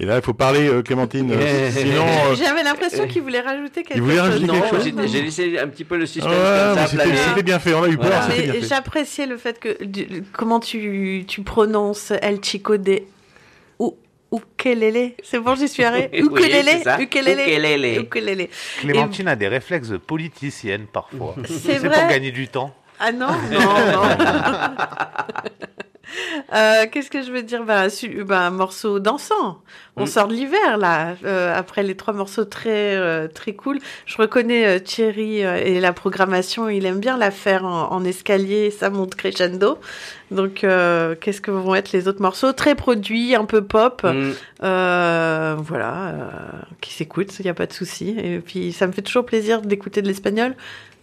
Et là, il faut parler, euh, Clémentine. euh, [LAUGHS] sinon, euh, J'avais l'impression qu'il voulait rajouter quelque Il voulait chose. rajouter Non, quelque chose j'ai j'ai laissé un petit peu le suspense ouais, comme mais ça c'était bien fait. On a eu peur, Voilà. j'appréciais le fait que du- comment tu, tu prononces El Chico de ou ukelele. C'est bon, j'y suis arrivée. [LAUGHS] Oui, Ukulélé, ça. ukulélé, Ukulélé. ukulélé. Clémentine a des réflexes de politicienne parfois. C'est pour gagner du temps. Ah non, non, non. [LAUGHS] [LAUGHS] Euh, Qu'est-ce que je veux dire? Bah, su- bah, Un morceau dansant. On Mm. sort de l'hiver, là, euh, après les trois morceaux très, euh, très cool. Je reconnais Thierry et la programmation, il aime bien la faire en, en escalier, ça monte crescendo. Donc, qu'est-ce que vont être les autres morceaux? Très produits, un peu pop. Mm. Voilà, qui s'écoute, il n'y a pas de souci. Et puis, ça me fait toujours plaisir d'écouter de l'espagnol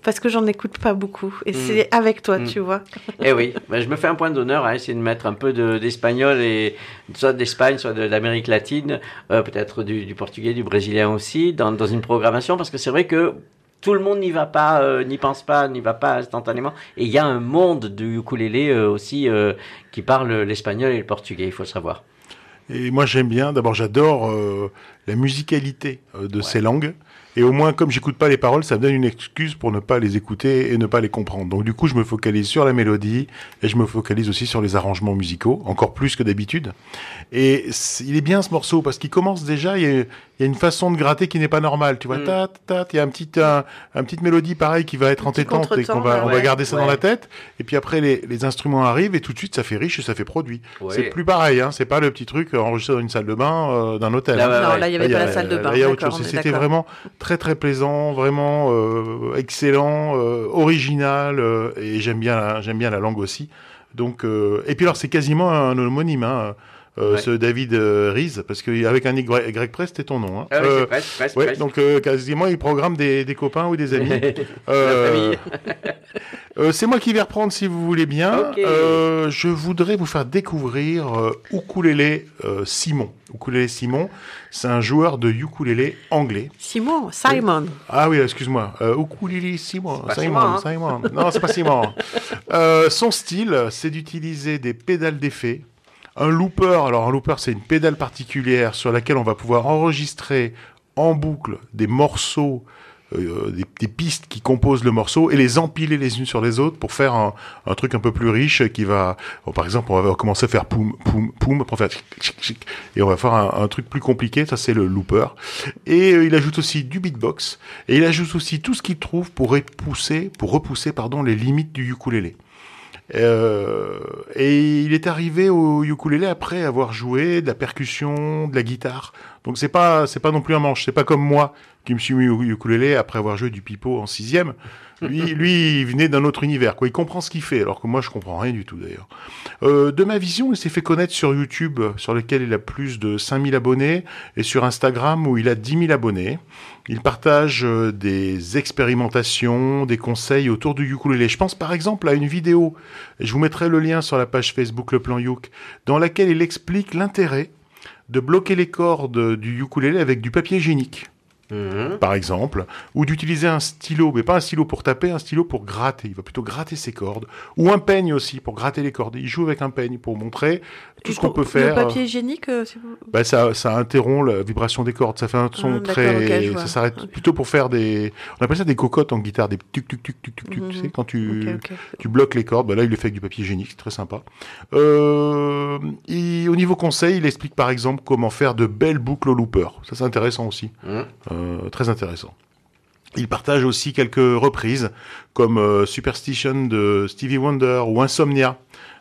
parce que j'en écoute pas beaucoup. Et Mm. c'est avec toi, Mm. tu vois. Eh oui, je me fais un point d'honneur à essayer de mettre un peu de- d'espagnol et soit d'Espagne, soit de d'Amérique latine, euh, peut-être du, du portugais, du brésilien aussi, dans, dans une programmation, parce que c'est vrai que tout le monde n'y va pas, euh, n'y pense pas, n'y va pas instantanément. Et il y a un monde du ukulélé euh, aussi euh, qui parle l'espagnol et le portugais, il faut le savoir. Et moi, j'aime bien. D'abord, j'adore euh, la musicalité euh, de ces langues. Et au moins, comme j'écoute pas les paroles, ça me donne une excuse pour ne pas les écouter et ne pas les comprendre. Donc du coup, je me focalise sur la mélodie et je me focalise aussi sur les arrangements musicaux, encore plus que d'habitude. Et il est bien ce morceau parce qu'il commence déjà, il y a, il y a une façon de gratter qui n'est pas normale. Tu vois, Mm. tat, tat, il y a un petit, un, un petite mélodie pareil qui va être entêtante et qu'on va, on va garder ça dans la tête. Et puis après, les, les instruments arrivent et tout de suite, ça fait riche et ça fait produit. Ouais. C'est plus pareil, hein. C'est pas le petit truc enregistré dans une salle de bain euh, d'un hôtel. Là, hein. Non, ouais. là, il n'y avait Là, pas la a- salle de bain. il y a autre chose. C'était d'accord. vraiment très très plaisant, vraiment euh, excellent, euh, original, euh, et j'aime bien, la- j'aime bien la langue aussi. Donc, euh, et puis alors c'est quasiment un homonyme, hein, euh, Ouais. ce David euh, Rees, parce qu'avec un Y, y près c'était ton nom. Hein. Ah oui, Euh, ouais, presque. donc euh, quasiment il programme des, des copains ou des amis. [LAUGHS] Euh, [LAUGHS] euh, c'est moi qui vais reprendre si vous voulez bien. Ok. Euh, je voudrais vous faire découvrir euh, Ukulele euh, Simon. Ukulele Simon, c'est un joueur de ukulélé anglais. Simon, Simon. Ah oui, excuse-moi. Euh, ukulele Simon. Simon, Simon, Simon. Non, c'est pas Simon. [LAUGHS] Euh, son style, c'est d'utiliser des pédales d'effet. Un looper, alors un looper, c'est une pédale particulière sur laquelle on va pouvoir enregistrer en boucle des morceaux, euh, des, pistes qui composent le morceau et les empiler les unes sur les autres pour faire un, truc un peu plus riche qui va, par exemple, on va commencer à faire poum, poum, poum, pour faire tchic, tchic, tchic, et on va faire un, un truc plus compliqué, ça c'est le looper. Et euh, il ajoute aussi du beatbox et il ajoute aussi tout ce qu'il trouve pour repousser, pour repousser, pardon, les limites du ukulélé. Euh, et il est arrivé au ukulélé après avoir joué de la percussion, de la guitare. Donc c'est pas c'est pas non plus un manche. C'est pas comme moi qui me suis mis au ukulélé après avoir joué du pipeau en sixième. Lui, lui, il venait d'un autre univers. Quoi. Il comprend ce qu'il fait, alors que moi, je comprends rien du tout d'ailleurs. Euh, de ma vision, il s'est fait connaître sur YouTube, sur lequel il a plus de 5000 abonnés, et sur Instagram, où il a 10 000 abonnés. Il partage euh, des expérimentations, des conseils autour du ukulélé. Je pense par exemple à une vidéo, je vous mettrai le lien sur la page Facebook Le Plan Youk, dans laquelle il explique l'intérêt de bloquer les cordes du ukulélé avec du papier hygiénique Mhm. par exemple, ou d'utiliser un stylo, mais pas un stylo pour taper, un stylo pour gratter. Il va plutôt gratter ses cordes, ou un peigne aussi pour gratter les cordes. Il joue avec un peigne pour montrer tout Et ce qu'on peut faire. Le papier hygiénique, euh, Bah, ça, ça interrompt la vibration des cordes. Ça fait un son Ah, très. ça s'arrête plutôt pour faire des. On appelle ça des cocottes en guitare, des tuc tuc tuc tuc tuc tuc. Tu sais, Mhm. quand tu, tu bloques les cordes, bah là il le fait avec du papier hygiénique, c'est très sympa. Euh, et au niveau conseil, il explique par exemple comment faire de belles boucles au looper. Ça c'est intéressant aussi, Mhm. Euh, très intéressant. Il partage aussi quelques reprises comme euh, Superstition de Stevie Wonder ou Insomnia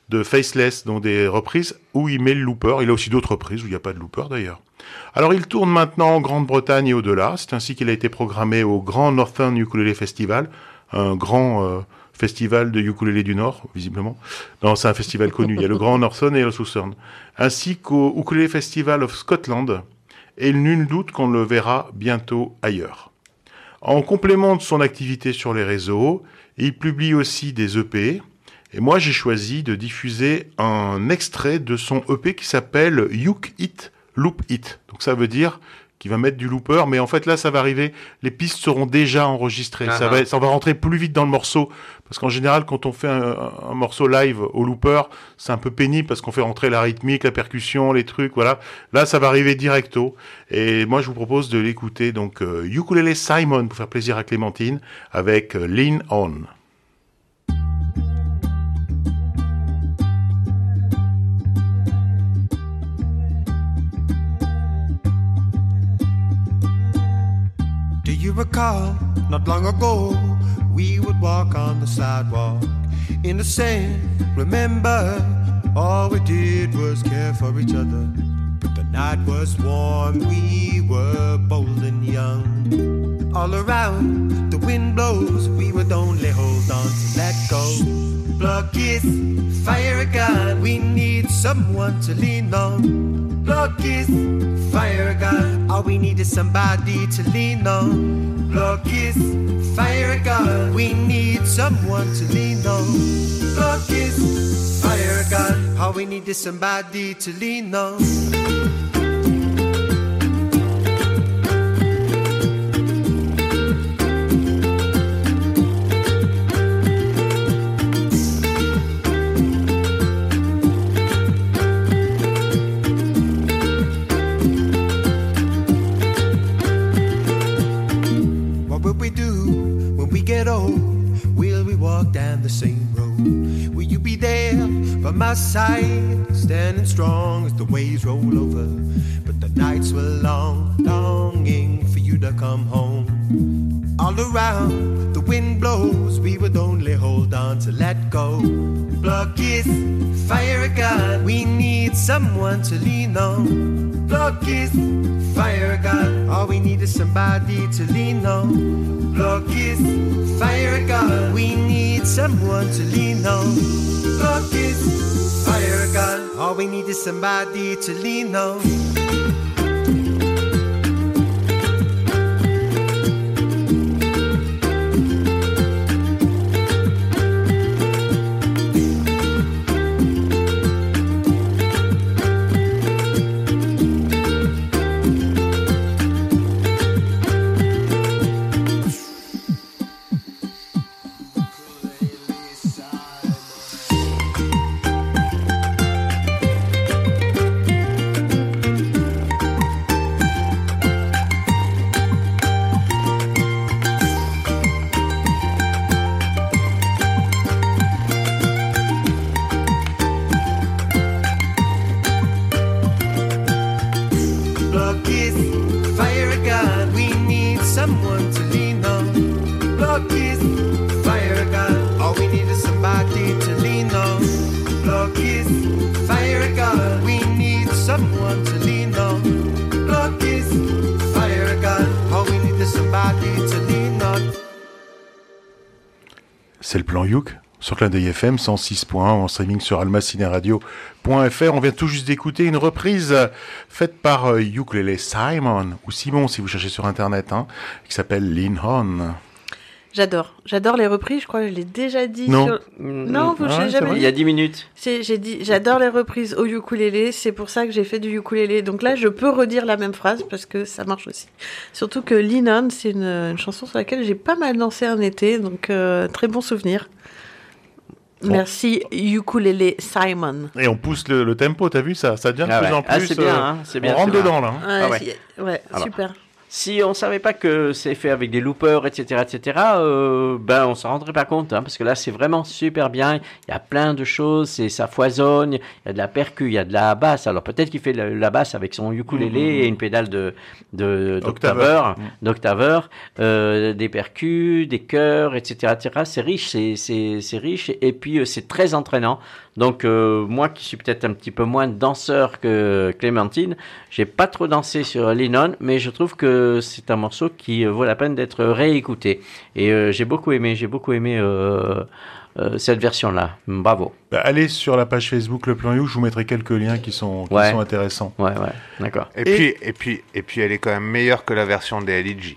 de Faceless, dont des reprises où il met le looper. Il a aussi d'autres reprises où il n'y a pas de looper d'ailleurs. Alors il tourne maintenant en Grande-Bretagne et au-delà. C'est ainsi qu'il a été programmé au Grand Northern Ukulele Festival, un grand euh, festival de ukulélé du Nord, visiblement. Non, c'est un festival connu. Il y a le Grand Northern et le Southern. Ainsi qu'au Ukulele Festival of Scotland. Et nul doute qu'on le verra bientôt ailleurs. En complément de son activité sur les réseaux, il publie aussi des EP. Et moi, j'ai choisi de diffuser un extrait de son EP qui s'appelle Yuk It, Loop It. Donc ça veut dire qu'il va mettre du looper, mais en fait là, ça va arriver, les pistes seront déjà enregistrées. Ça, Ah va, ah. ça va rentrer plus vite dans le morceau. Parce qu'en général, quand on fait un, morceau live au looper, c'est un peu pénible parce qu'on fait rentrer la rythmique, la percussion, les trucs, voilà. Là, ça va arriver directo. Et moi, je vous propose de l'écouter. Donc, euh, Ukulele Simon, pour faire plaisir à Clémentine, avec euh, Lean On. Do you recall, not long ago, we would walk on the sidewalk in the sand? Remember, all we did was care for each other. The night was warm, we were bold and young. All around, the wind blows, we would only hold on to let go. Blood kiss, fire gun, we need someone to lean on. Blood kiss, fire gun, all we need is somebody to lean on. Blood kiss, fire gun, we need someone to lean on. Blood kiss, fire gun, all we need is somebody to lean on. Side, standing strong as the waves roll over. But the nights were long, longing for you to come home. All around, the wind blows, we would only hold on to let go. Blood kiss, fire a gun, we need someone to lean on. Blood kiss, fire a gun, all we need is somebody to lean on. Blood kiss, fire a gun, we need someone to lean on. Blood kiss, fire gun, all we need is somebody to lean on. C'est le plan Youk sur Clin d'œil FM 106.1 en streaming sur almacineradio.fr. On vient tout juste d'écouter une reprise faite par euh, Ukulele Simon ou Simon si vous cherchez sur internet, hein, qui s'appelle Lean On. J'adore. J'adore les reprises. Je crois que je l'ai déjà dit. Non. sur- Non, vous Ah, jamais Il y a 10 minutes. J'ai dit, j'adore les reprises au ukulélé. C'est pour ça que j'ai fait du ukulélé. Donc là, je peux redire la même phrase parce que ça marche aussi. Surtout que Lean On, c'est une, une chanson sur laquelle j'ai pas mal dansé un été. Donc euh, très bon souvenir. Merci ukulélé Simon. Et on pousse le, le tempo, t'as vu ça Ça devient de Ah plus ouais. en Ah, plus. c'est bien, euh, hein, c'est bien, on rentre dedans là. hein. Ouais, Ah ouais. ouais, Alors. super. Si on savait pas que c'est fait avec des loopers, etc., etc., euh, ben on s'en rendrait pas compte, hein, parce que là c'est vraiment super bien. Il y a plein de choses, c'est ça foisonne. Il y a de la percu, il y a de la basse. Alors peut-être qu'il fait la, la basse avec son ukulélé et une pédale de de d'octaveur, d'octaveur, euh, des percus, des chœurs, etc., etc. C'est riche, c'est riche et puis euh, c'est très entraînant. Donc euh, moi qui suis peut-être un petit peu moins danseur que Clémentine, j'ai pas trop dansé sur Lennon, mais je trouve que c'est un morceau qui euh, vaut la peine d'être réécouté. Et euh, j'ai beaucoup aimé, j'ai beaucoup aimé euh, euh, cette version-là. Bravo. Bah, allez sur la page Facebook Le Plan You, je vous mettrai quelques liens qui sont, qui Ouais. sont intéressants. Ouais, ouais, d'accord. Et, Et- puis, et puis, et puis, elle est quand même meilleure que la version des LG.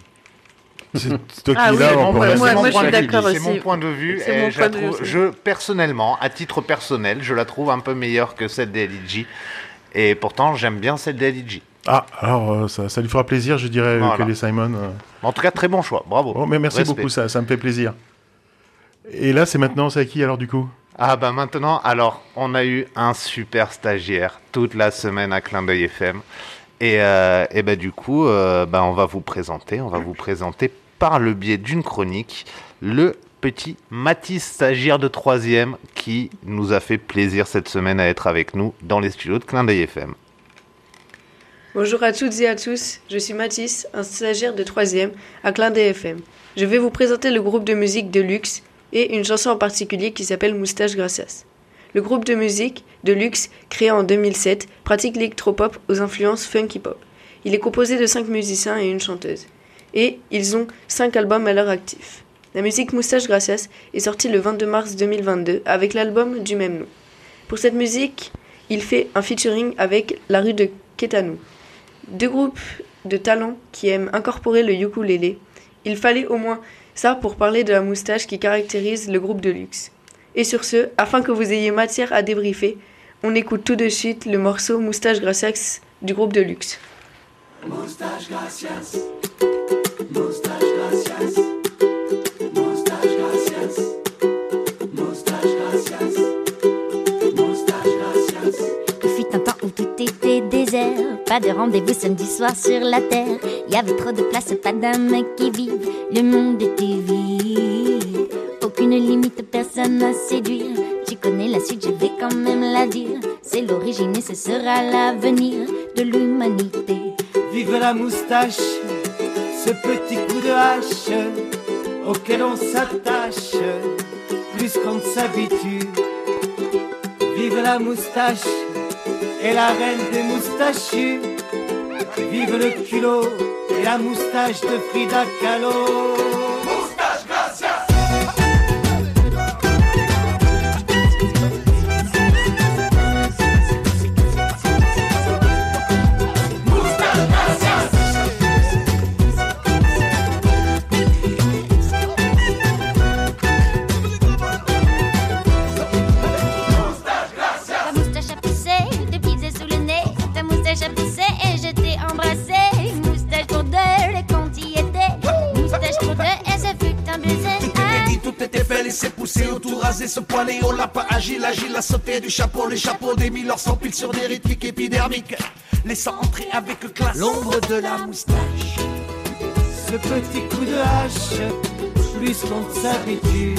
[LAUGHS] Toi Ah oui, là, moi- je point suis de vue. d'accord C'est mon point de vue. C'est et mon je, la trouve- je, personnellement, à titre personnel, je la trouve un peu meilleure que celle des LG. Et pourtant, j'aime bien celle des LG. Ah, alors euh, ça, ça lui fera plaisir, je dirais, Voilà. que les Simon. euh. En tout cas, très bon choix. Bravo. Oh, mais merci Respect. beaucoup, ça, ça me fait plaisir. Et là, c'est maintenant, c'est à qui alors du coup? Ah bah maintenant, alors, on a eu un super stagiaire toute la semaine à Clin d'œil FM. Et, euh, bah du coup, euh, bah, on va vous présenter, on va vous présenter par le biais d'une chronique le petit Mathis stagiaire de troisième qui nous a fait plaisir cette semaine à être avec nous dans les studios de Clin d'œil FM. Bonjour à toutes et à tous, je suis Mathis, un stagiaire de 3e à Clin d'œil FM. Je vais vous présenter le groupe de musique de Luxe et une chanson en particulier qui s'appelle Moustache Gracias. Le groupe de musique de Luxe, créé en 2007, pratique l'électropop aux influences funky pop. Il est composé de 5 musiciens et une chanteuse. Et ils ont 5 albums à leur actif. La musique Moustache Gracias est sortie le 22 mars 2022 avec l'album du même nom. Pour cette musique, il fait un featuring avec La rue de Kétanou. Deux groupes de talents qui aiment incorporer le ukulélé. Il fallait au moins ça pour parler de la moustache qui caractérise le groupe de luxe. Et sur ce, afin que vous ayez matière à débriefer, on écoute tout de suite le morceau Moustache Gracias du groupe de luxe. Il fut un temps où tout était désert, pas de rendez-vous samedi soir sur la terre. Il y avait trop de place, pas d'âme qui vive, le monde était vide. Aucune limite, personne à séduire. Tu connais la suite, je vais quand même la dire. C'est l'origine et ce sera l'avenir de l'humanité. Vive la moustache, ce petit coup de hache auquel on s'attache plus qu'on ne s'habitue. Vive la moustache et la reine des moustachus. Vive le culot et la moustache de Frida Kahlo. Ce poilet au lapin agile, agile, a sauté du chapeau, les chapeaux des mille s'empilent sur des rythmiques épidermiques, laissant entrer avec classe L'ombre de la moustache, ce petit coup de hache, plus qu'on ne s'habitue.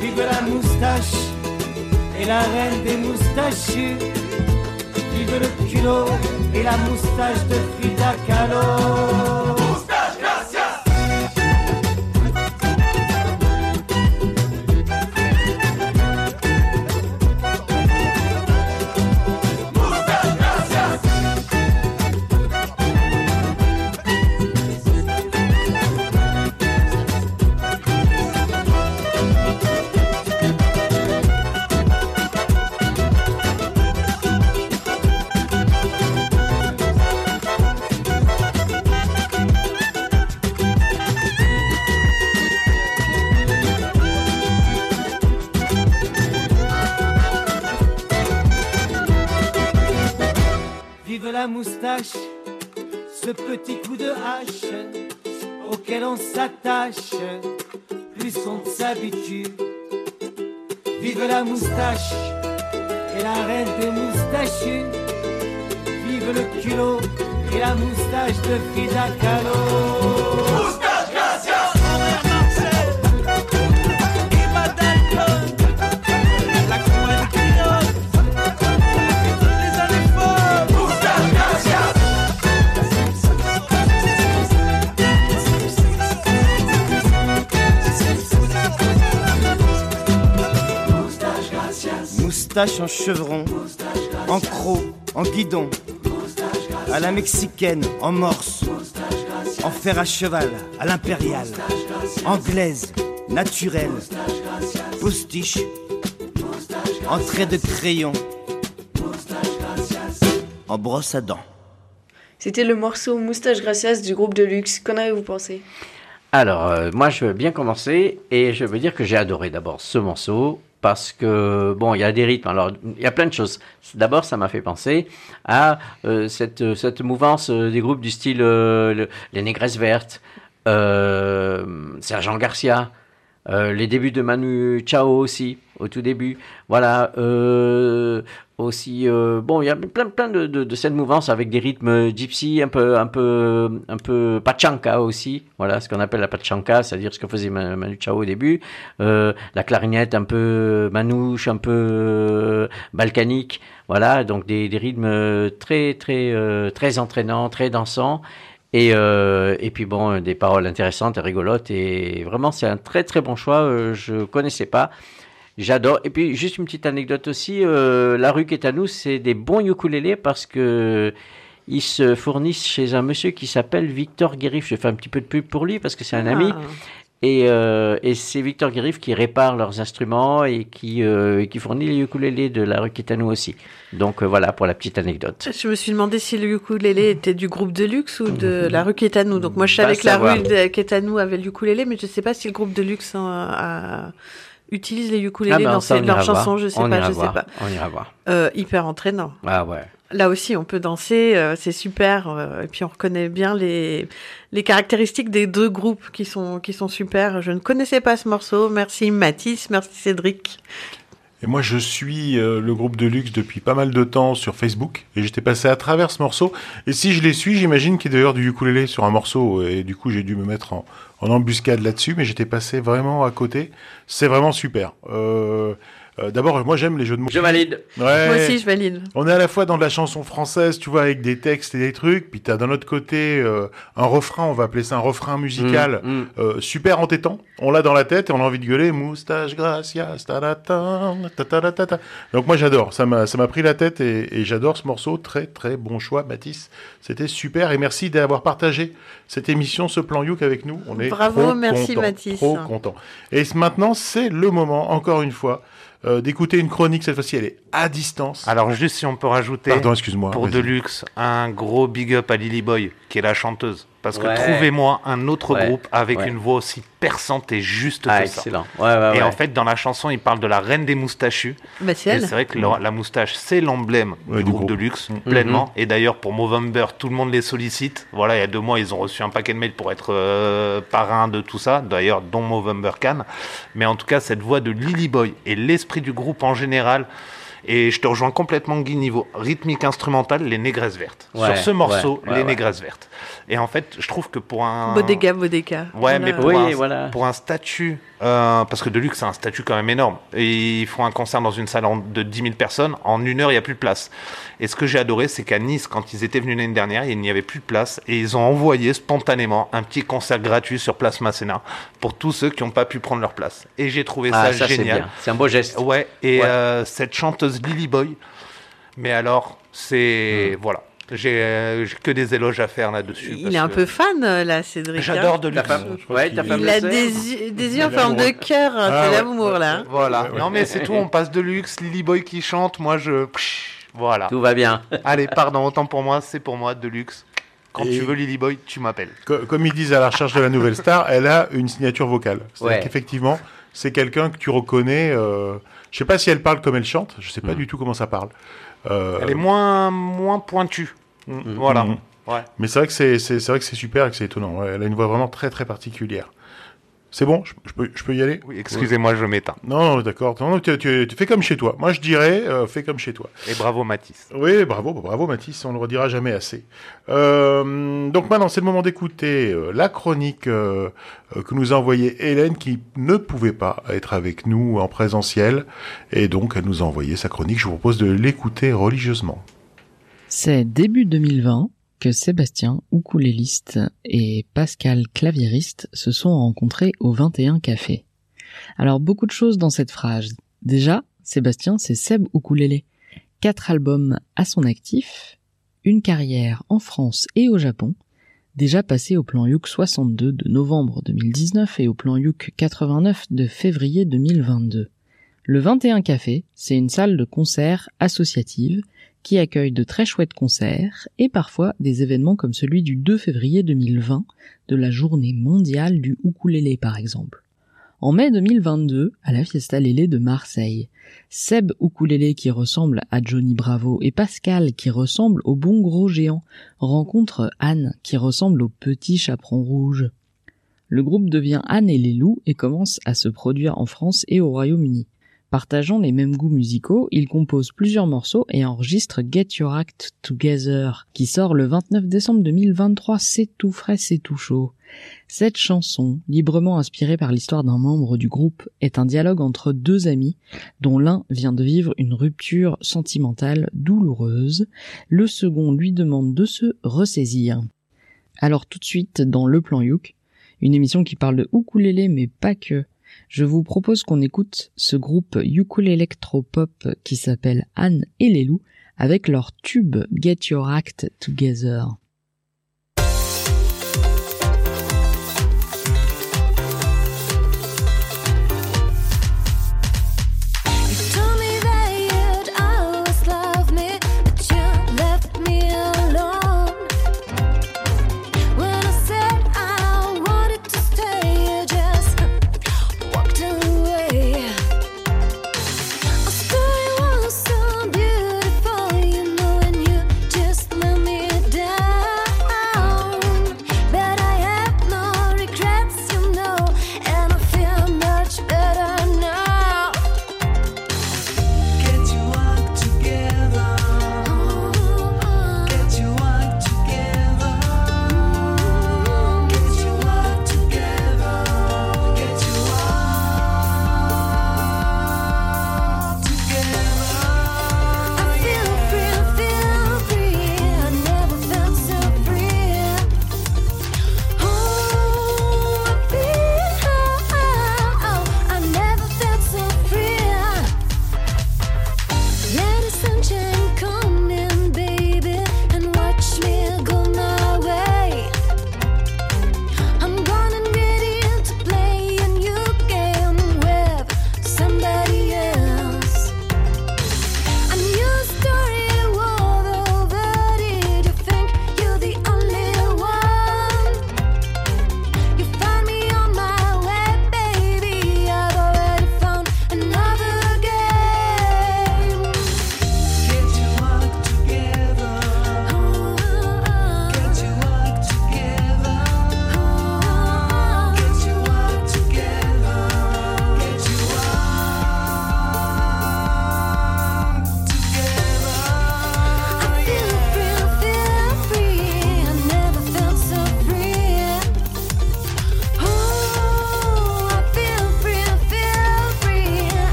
Vive la moustache et la reine des moustachus. Vive le culot et la moustache de Frida Kahlo. S'attache, plus on s'habitue. Vive la moustache et la reine des moustachus. Vive le culot et la moustache de Frida Kahlo. Moustache en chevron, en croc, en guidon, à la mexicaine, en morse, en fer à cheval, à l'impériale, anglaise, naturelle, postiche, en trait de crayon, en brosse à dents. C'était le morceau Moustache Gracias du groupe de luxe. Qu'en avez-vous pensé? Alors, euh, moi, je veux bien commencer et je veux dire que j'ai adoré d'abord ce morceau parce que, bon, il y a des rythmes. Alors, il y a plein de choses. D'abord, ça m'a fait penser à euh, cette, cette mouvance euh, des groupes du style euh, le- Les Négresses Vertes, euh, Sergent Garcia, euh, les débuts de Manu Chao aussi, au tout début. Voilà. euh, aussi, euh, bon, il y a plein, plein de, de, de mouvance avec des rythmes gypsy, un peu, un peu, un peu pachanka aussi. Voilà, ce qu'on appelle la pachanka, c'est-à-dire ce que faisait Ma- Manu Chao au début. Euh, la clarinette un peu manouche, un peu balkanique. Voilà, donc des, des rythmes très, très, très entraînants, très dansants. Et, et puis bon, des paroles intéressantes et rigolotes. Et vraiment, c'est un très très bon choix. je connaissais pas. J'adore. Et puis juste une petite anecdote aussi. euh, la rue qui est à nous, c'est des bons ukulélés parce que ils se fournissent chez un monsieur qui s'appelle Victor Guérif. Je fais un petit peu de pub pour lui parce que c'est un ami. Ah. Et, euh, et c'est Victor Guérif qui répare leurs instruments et qui, euh, qui fournit les ukulélés de la rue nous aussi. Donc euh, voilà pour la petite anecdote. Je me suis demandé si le ukulélé était du groupe de luxe ou de la rue Kétanou. Donc moi je savais Va que la savoir. rue Kétanou avait le ukulélé, mais je sais pas si le groupe de luxe hein, a- utilise les ukulélés Ah ben, dans ses- leurs chansons. voir. Je sais On pas, je sais voir. pas. On ira voir. Euh, hyper entraînant. Ah ouais. Là aussi, on peut danser, euh, c'est super. euh, et puis on reconnaît bien les, les caractéristiques des deux groupes qui sont, qui sont super. Je ne connaissais pas ce morceau. Merci Mathis, merci Cédric. Et moi, je suis euh, le groupe de luxe depuis pas mal de temps sur Facebook. Et j'étais passé à travers ce morceau. Et si je les suis, j'imagine qu'il y a d'ailleurs du ukulélé sur un morceau. Et du coup, j'ai dû me mettre en, embuscade là-dessus. Mais j'étais passé vraiment à côté. C'est vraiment super. Euh, euh, D'abord, moi, j'aime les jeux de mots. Je valide. Ouais. Moi aussi, je valide. On est à la fois dans de la chanson française, tu vois, avec des textes et des trucs, puis t'as d'un autre côté euh, un refrain, on va appeler ça un refrain musical, Mm, mm. euh, super entêtant. On l'a dans la tête et on a envie de gueuler, moustache gracias, ta-da-ta, ta-ta-da-ta-ta. Donc moi j'adore, ça m'a ça m'a pris la tête et, et j'adore ce morceau, très très bon choix, Mathis. C'était super et merci d'avoir partagé cette émission, ce plan Youk avec nous. On est Bravo, trop merci, content, Mathis. Trop content. Et maintenant c'est le moment, encore une fois, euh, d'écouter une chronique. Cette fois-ci, elle est à distance. Alors juste si on peut rajouter, Pardon, excuse-moi. pour vas-y. Deluxe, un gros big up à Lily Boy, qui est la chanteuse. Parce que Ouais. trouvez-moi un autre Ouais. groupe avec Ouais. une voix aussi perçante et juste Ah, que ça. excellent. Ouais, ouais, Et ouais. en fait, dans la chanson, il parle de la reine des moustachus. Bah, c'est Et elle. c'est vrai que la, la moustache, c'est l'emblème Ouais, du du groupe groupe. de luxe, Mhm. pleinement. Et d'ailleurs, pour Movember, tout le monde les sollicite. Voilà, il y a deux mois, ils ont reçu un paquet de mails pour être euh, parrain de tout ça. D'ailleurs, dont Movember Can. Mais en tout cas, cette voix de Lily Boy et l'esprit du groupe en général. Et je te rejoins complètement, Guy, niveau rythmique instrumental, les négresses vertes. Ouais, Sur ce morceau, ouais, ouais, les ouais. négresses vertes. Et en fait, je trouve que pour un. Bodega, Bodega. Ouais, mais pour, Oui, un, voilà. pour un statut, euh, parce que Deluxe, c'est un statut quand même énorme. Et ils font un concert dans une salle de 10 000 personnes. En une heure, il n'y a plus de place. Et ce que j'ai adoré, c'est qu'à Nice, quand ils étaient venus l'année dernière, il n'y avait plus de place. Et ils ont envoyé spontanément un petit concert gratuit sur Place Masséna pour tous ceux qui n'ont pas pu prendre leur place. Et j'ai trouvé Ah, ça, génial. C'est un beau geste. Ouais, et Ouais. euh, cette chanteuse Lily Boy, mais alors, c'est. Voilà. J'ai euh, j'ai que des éloges à faire là-dessus. Il est un que peu fan, euh, là, Cédric. J'adore hein. de Ta femme, ouais, Il le a des yeux, des yeux en Il forme de cœur. hein, Ah, c'est ouais. l'amour, là. Voilà. Ouais, ouais. Non, mais c'est tout. On passe de luxe. Lily Boy qui chante. Moi, je. Voilà. Tout va bien. [LAUGHS] Allez, pardon. Autant pour moi, c'est pour moi de luxe. Quand Et- tu veux Lily Boy, tu m'appelles. Co- Comme ils disent à la recherche de la nouvelle star, elle a une signature vocale. C'est-à-dire Ouais. qu'effectivement, c'est quelqu'un que tu reconnais. Euh... Je sais pas si elle parle comme elle chante. Je sais pas Mm. du tout comment ça parle. Euh, Elle est moins, moins pointue. mm, Voilà. mm. Ouais. Mais c'est vrai que c'est c'est c'est vrai que c'est super et que c'est étonnant. Ouais, elle a une voix vraiment très très particulière. C'est bon, je, je peux je peux y aller. Oui, excusez-moi, je m'éteins. Non, non, d'accord. Non, non, tu, tu- tu fais comme chez toi. Moi, je dirais, euh, fais comme chez toi. Et bravo, Mathis. Oui, bravo, bravo Mathis, on ne le redira jamais assez. Euh, donc maintenant, c'est le moment d'écouter euh, la chronique que nous a envoyée Hélène, qui ne pouvait pas être avec nous en présentiel, et donc elle nous a envoyé sa chronique. Je vous propose de l'écouter religieusement. C'est début 2020 que Sébastien, ukuléliste, et Pascal, claviériste, se sont rencontrés au 21 Café. Alors beaucoup de choses dans cette phrase. Déjà, Sébastien, c'est Seb Ukulélé. Quatre albums à son actif, une carrière en France et au Japon, déjà passé au plan Yuk 62 de novembre 2019 et au plan Yuk 89 de février 2022. Le 21 Café, c'est une salle de concert associative qui accueille de très chouettes concerts et parfois des événements comme celui du 2 février 2020 de la journée mondiale du ukulélé par exemple. En mai 2022, à la Fiesta Lélé de Marseille, Seb Ukulélé qui ressemble à Johnny Bravo et Pascal qui ressemble au bon gros géant rencontrent Anne qui ressemble au petit chaperon rouge. Le groupe devient Anne et les loups et commence à se produire en France et au Royaume-Uni. Partageant les mêmes goûts musicaux, ils composent plusieurs morceaux et enregistrent Get Your Act Together, qui sort le 29 décembre 2023. C'est tout frais, c'est tout chaud. Cette chanson, librement inspirée par l'histoire d'un membre du groupe, est un dialogue entre deux amis, dont l'un vient de vivre une rupture sentimentale douloureuse, le second lui demande de se ressaisir. Alors tout de suite dans Le Plan Youk, une émission qui parle de ukulélé mais pas que, je vous propose qu'on écoute ce groupe ukulélé electro-pop qui s'appelle Anne et les loups avec leur tube Get Your Act Together.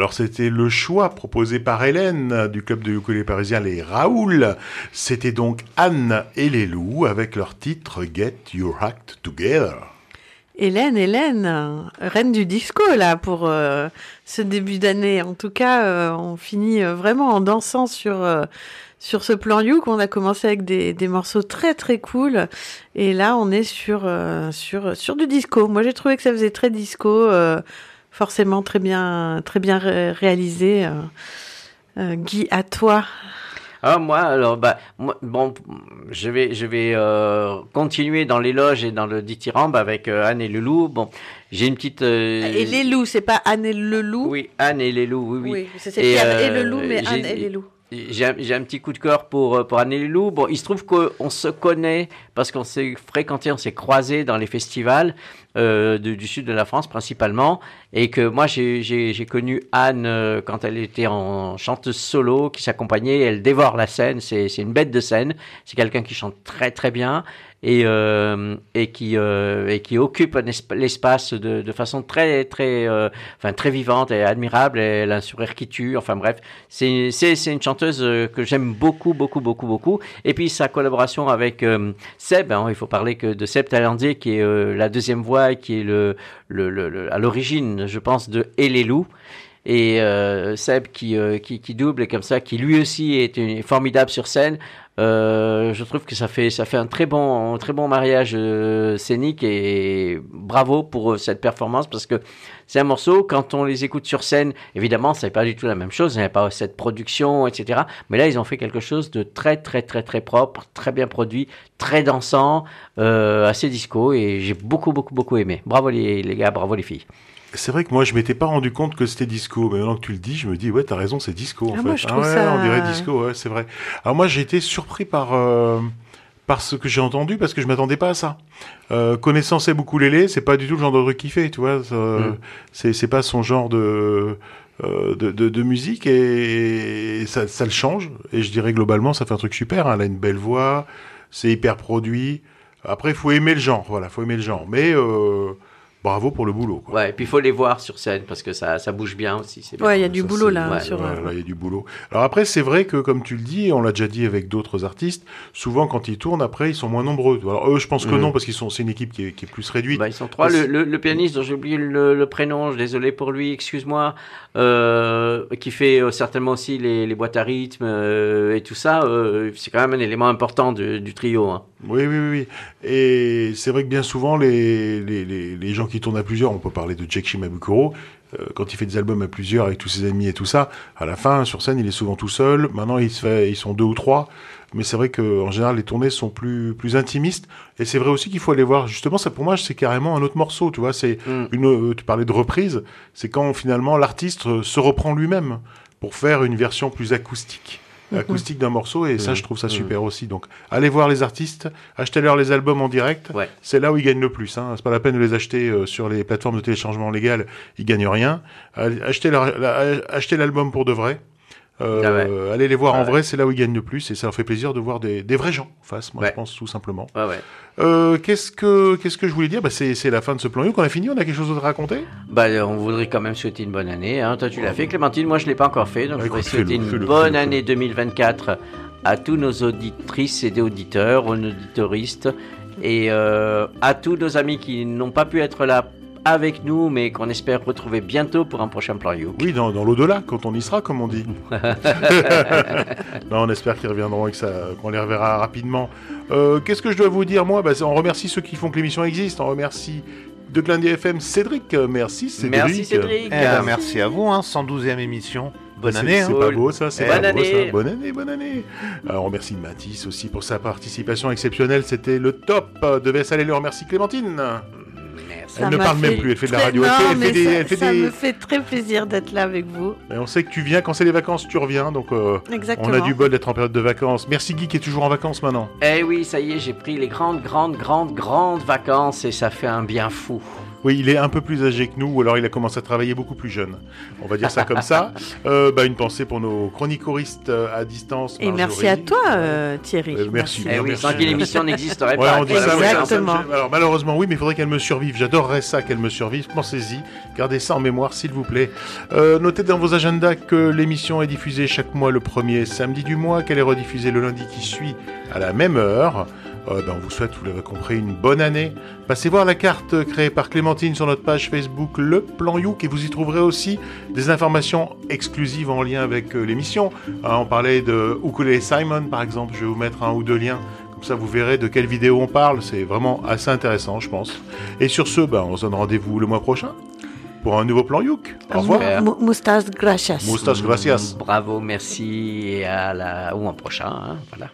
Alors c'était le choix proposé par Hélène du club de ukulélé parisien Les Raoul. C'était donc Anne et les loups avec leur titre Get Your Act Together. Hélène, Hélène, reine du disco là pour euh, ce début d'année. En tout cas, euh, on finit euh, vraiment en dansant sur sur ce plan You qu'on a commencé avec des, des morceaux très très cool et là on est sur sur sur du disco. Moi j'ai trouvé que ça faisait très disco, forcément très bien très bien ré- réalisé. euh. Euh, Guy, à toi. Ah, moi, alors, bah, moi, bon, je vais, je vais euh, continuer dans l'éloge et dans le dithyrambe avec euh, Anne et le loup. Bon, j'ai une petite. euh, Et les loups, c'est pas Anne et le loup? Oui, Anne et les loups, oui, oui. Oui, c'est et le loup, mais Anne et les loups. J'ai un, petit coup de cœur pour, pour Anne et loups. Bon, il se trouve qu'on se connaît parce qu'on s'est fréquenté, on s'est croisé dans les festivals euh, du sud de la France principalement. Et que moi, j'ai- connu Anne euh, quand elle était en chanteuse solo, qui s'accompagnait. Elle dévore la scène, c'est une bête de scène. C'est quelqu'un qui chante très très bien et, euh, et, qui, euh, et qui occupe l'espace de, de façon très, très, euh, enfin, très vivante et admirable. Et elle qui tue. Enfin bref, c'est une chanteuse euh, que j'aime beaucoup, beaucoup, beaucoup, beaucoup. Et puis sa collaboration avec euh, Seb, hein, il faut parler que de Seb Talandier, qui est euh, la deuxième voix, qui est le, le, le- le- à l'origine, je pense, de Et les. Et euh, Seb qui, euh, qui, qui double et comme ça, qui lui aussi est formidable sur scène. Euh, je trouve que ça fait, ça fait un très bon, un très bon mariage scénique et bravo pour cette performance parce que c'est un morceau, quand on les écoute sur scène, évidemment, c'est pas du tout la même chose, il n'y a pas cette production, etc. Mais là, ils ont fait quelque chose de très, très, très, très propre, très bien produit, très dansant, assez disco et j'ai beaucoup, beaucoup, beaucoup aimé. Bravo les, les gars, bravo les filles. C'est vrai que moi je m'étais pas rendu compte que c'était disco, mais maintenant que tu le dis, je me dis ouais t'as raison c'est disco en Ah, fait. moi, je trouve ouais, ça- on dirait disco, ouais c'est vrai. Alors moi j'ai été surpris par euh, par ce que j'ai entendu parce que je m'attendais pas à ça. Euh, connaissant Seb Ukulélé, c'est pas du tout le genre de truc qu'il fait, tu vois. Mm. C'est c'est pas son genre de euh, de, de, de musique et, ça, ça le change. Et je dirais globalement ça fait un truc super. hein. Elle a une belle voix, c'est hyper produit. Après il faut aimer le genre, voilà, faut aimer le genre. Mais euh, bravo pour le boulot. Quoi. Ouais, et puis il faut les voir sur scène parce que ça, ça bouge bien aussi. bien. Ouais, il y a du Ça, boulot là ouais, sur. Ouais, euh, là, il y a du boulot. Alors après, c'est vrai que, comme tu le dis, on l'a déjà dit avec d'autres artistes, souvent quand ils tournent, après, ils sont moins nombreux. Alors eux, je pense que Mhm. non, parce qu'ils sont, c'est une équipe qui est, qui est plus réduite. Bah, ils sont trois. Le, le- le pianiste dont j'ai oublié le, le prénom, je suis désolé pour lui, excuse-moi, qui fait euh, certainement aussi les, boîtes à rythme euh, et tout ça, euh, c'est quand même un élément important du, trio. hein. Oui, oui, oui. Et c'est vrai que bien souvent, les, les, les, gens qui tournent à plusieurs, on peut parler de Jack Shimabukuro, euh, quand il fait des albums à plusieurs avec tous ses amis et tout ça, à la fin, sur scène, il est souvent tout seul. Maintenant, il se fait, ils sont deux ou trois. Mais c'est vrai que en général, les tournées sont plus, plus intimistes. Et c'est vrai aussi qu'il faut aller voir. Justement, ça pour moi, c'est carrément un autre morceau. Tu vois, c'est Mm. une. euh, Tu parlais de reprise. C'est quand finalement l'artiste euh, se reprend lui-même pour faire une version plus acoustique, Mhm. acoustique d'un morceau. Et ça, je trouve ça super aussi. Donc, allez voir les artistes, achetez-leur les albums en direct. Ouais. C'est là où ils gagnent le plus. Hein. C'est pas la peine de les acheter euh, sur les plateformes de téléchargement légales. Ils gagnent rien. Achetez leur- achetez l'album pour de vrai. Euh, Ah ouais. Allez les voir Ah en ouais. vrai, c'est là où ils gagnent le plus et ça leur fait plaisir de voir des, des vrais gens en face, moi Ouais. je pense tout simplement. Euh, qu'est-ce que qu'est-ce que je voulais dire? Bah, c'est, c'est la fin de ce plan U qu'on a fini, on a quelque chose d'autre à raconter? Bah, euh, on voudrait quand même souhaiter une bonne année. Hein. Toi, tu l'as fait, Clémentine. Moi, je l'ai pas encore fait. Donc, Bah, je voudrais souhaiter une bonne année 2024 à tous nos auditrices et des auditeurs, aux auditoristes. Et euh, à tous nos amis qui n'ont pas pu être là avec nous, mais qu'on espère retrouver bientôt pour un prochain plan You. Oui, dans, dans l'au-delà, quand on y sera, comme on dit. [LAUGHS] [LAUGHS] Non, on espère qu'ils reviendront et qu'on les reverra rapidement. Euh, Qu'est-ce que je dois vous dire, moi? Bah, c'est- On remercie ceux qui font que l'émission existe. On remercie de Clin d'œil FM Cédric. Euh, Merci Cédric. Merci Cédric. Eh ben, merci à vous, hein, 112e émission. Bonne C'est- année. C'est hein. pas beau ça, c'est pas bonne beau, ça. année. Bonne année, bonne année. Alors, on remercie Mathis aussi pour sa participation exceptionnelle. C'était le top. Euh, Devait aller le remercie Clémentine. Ça Elle ne parle même plus, elle fait de la radio. Elle fait- elle fait des- ça, elle fait ça des- me fait très plaisir d'être là avec vous. Et on sait que tu viens quand c'est les vacances, tu reviens. Donc, euh, on a du bol d'être en période de vacances. Merci Guy qui est toujours en vacances maintenant. Eh oui, ça y est, j'ai pris les grandes, grandes, grandes, grandes vacances et ça fait un bien fou. Oui, il est un peu plus âgé que nous, ou alors il a commencé à travailler beaucoup plus jeune. On va dire ça comme ça. [LAUGHS] Euh, bah, une pensée pour nos chronicoristes euh, à distance. Et merci à toi, euh, Thierry. Euh, merci. Eh oui, merci. sans qui l'émission n'existerait Ouais, pas. on dit Exactement. ça, ça, Alors malheureusement, oui, mais il faudrait qu'elle me survive. J'adorerais ça qu'elle me survive. Pensez-y, gardez ça en mémoire, s'il vous plaît. Euh, notez dans vos agendas que l'émission est diffusée chaque mois le premier samedi du mois, qu'elle est rediffusée le lundi qui suit à la même heure. Euh, ben, on vous souhaite, vous l'avez compris, une bonne année. Passez voir la carte créée par Clémentine sur notre page Facebook Le Plan Youk et vous y trouverez aussi des informations exclusives en lien avec euh, l'émission. Hein, on parlait de Ukulele Simon par exemple, je vais vous mettre un ou deux liens. Comme ça, vous verrez de quelle vidéo on parle. C'est vraiment assez intéressant, je pense. Et sur ce, ben, on se donne rendez-vous le mois prochain pour un nouveau plan Youk. Au revoir. Super. Mou- Moustache gracias. Muchas gracias. Bravo, merci et à la ou un prochain. hein, voilà.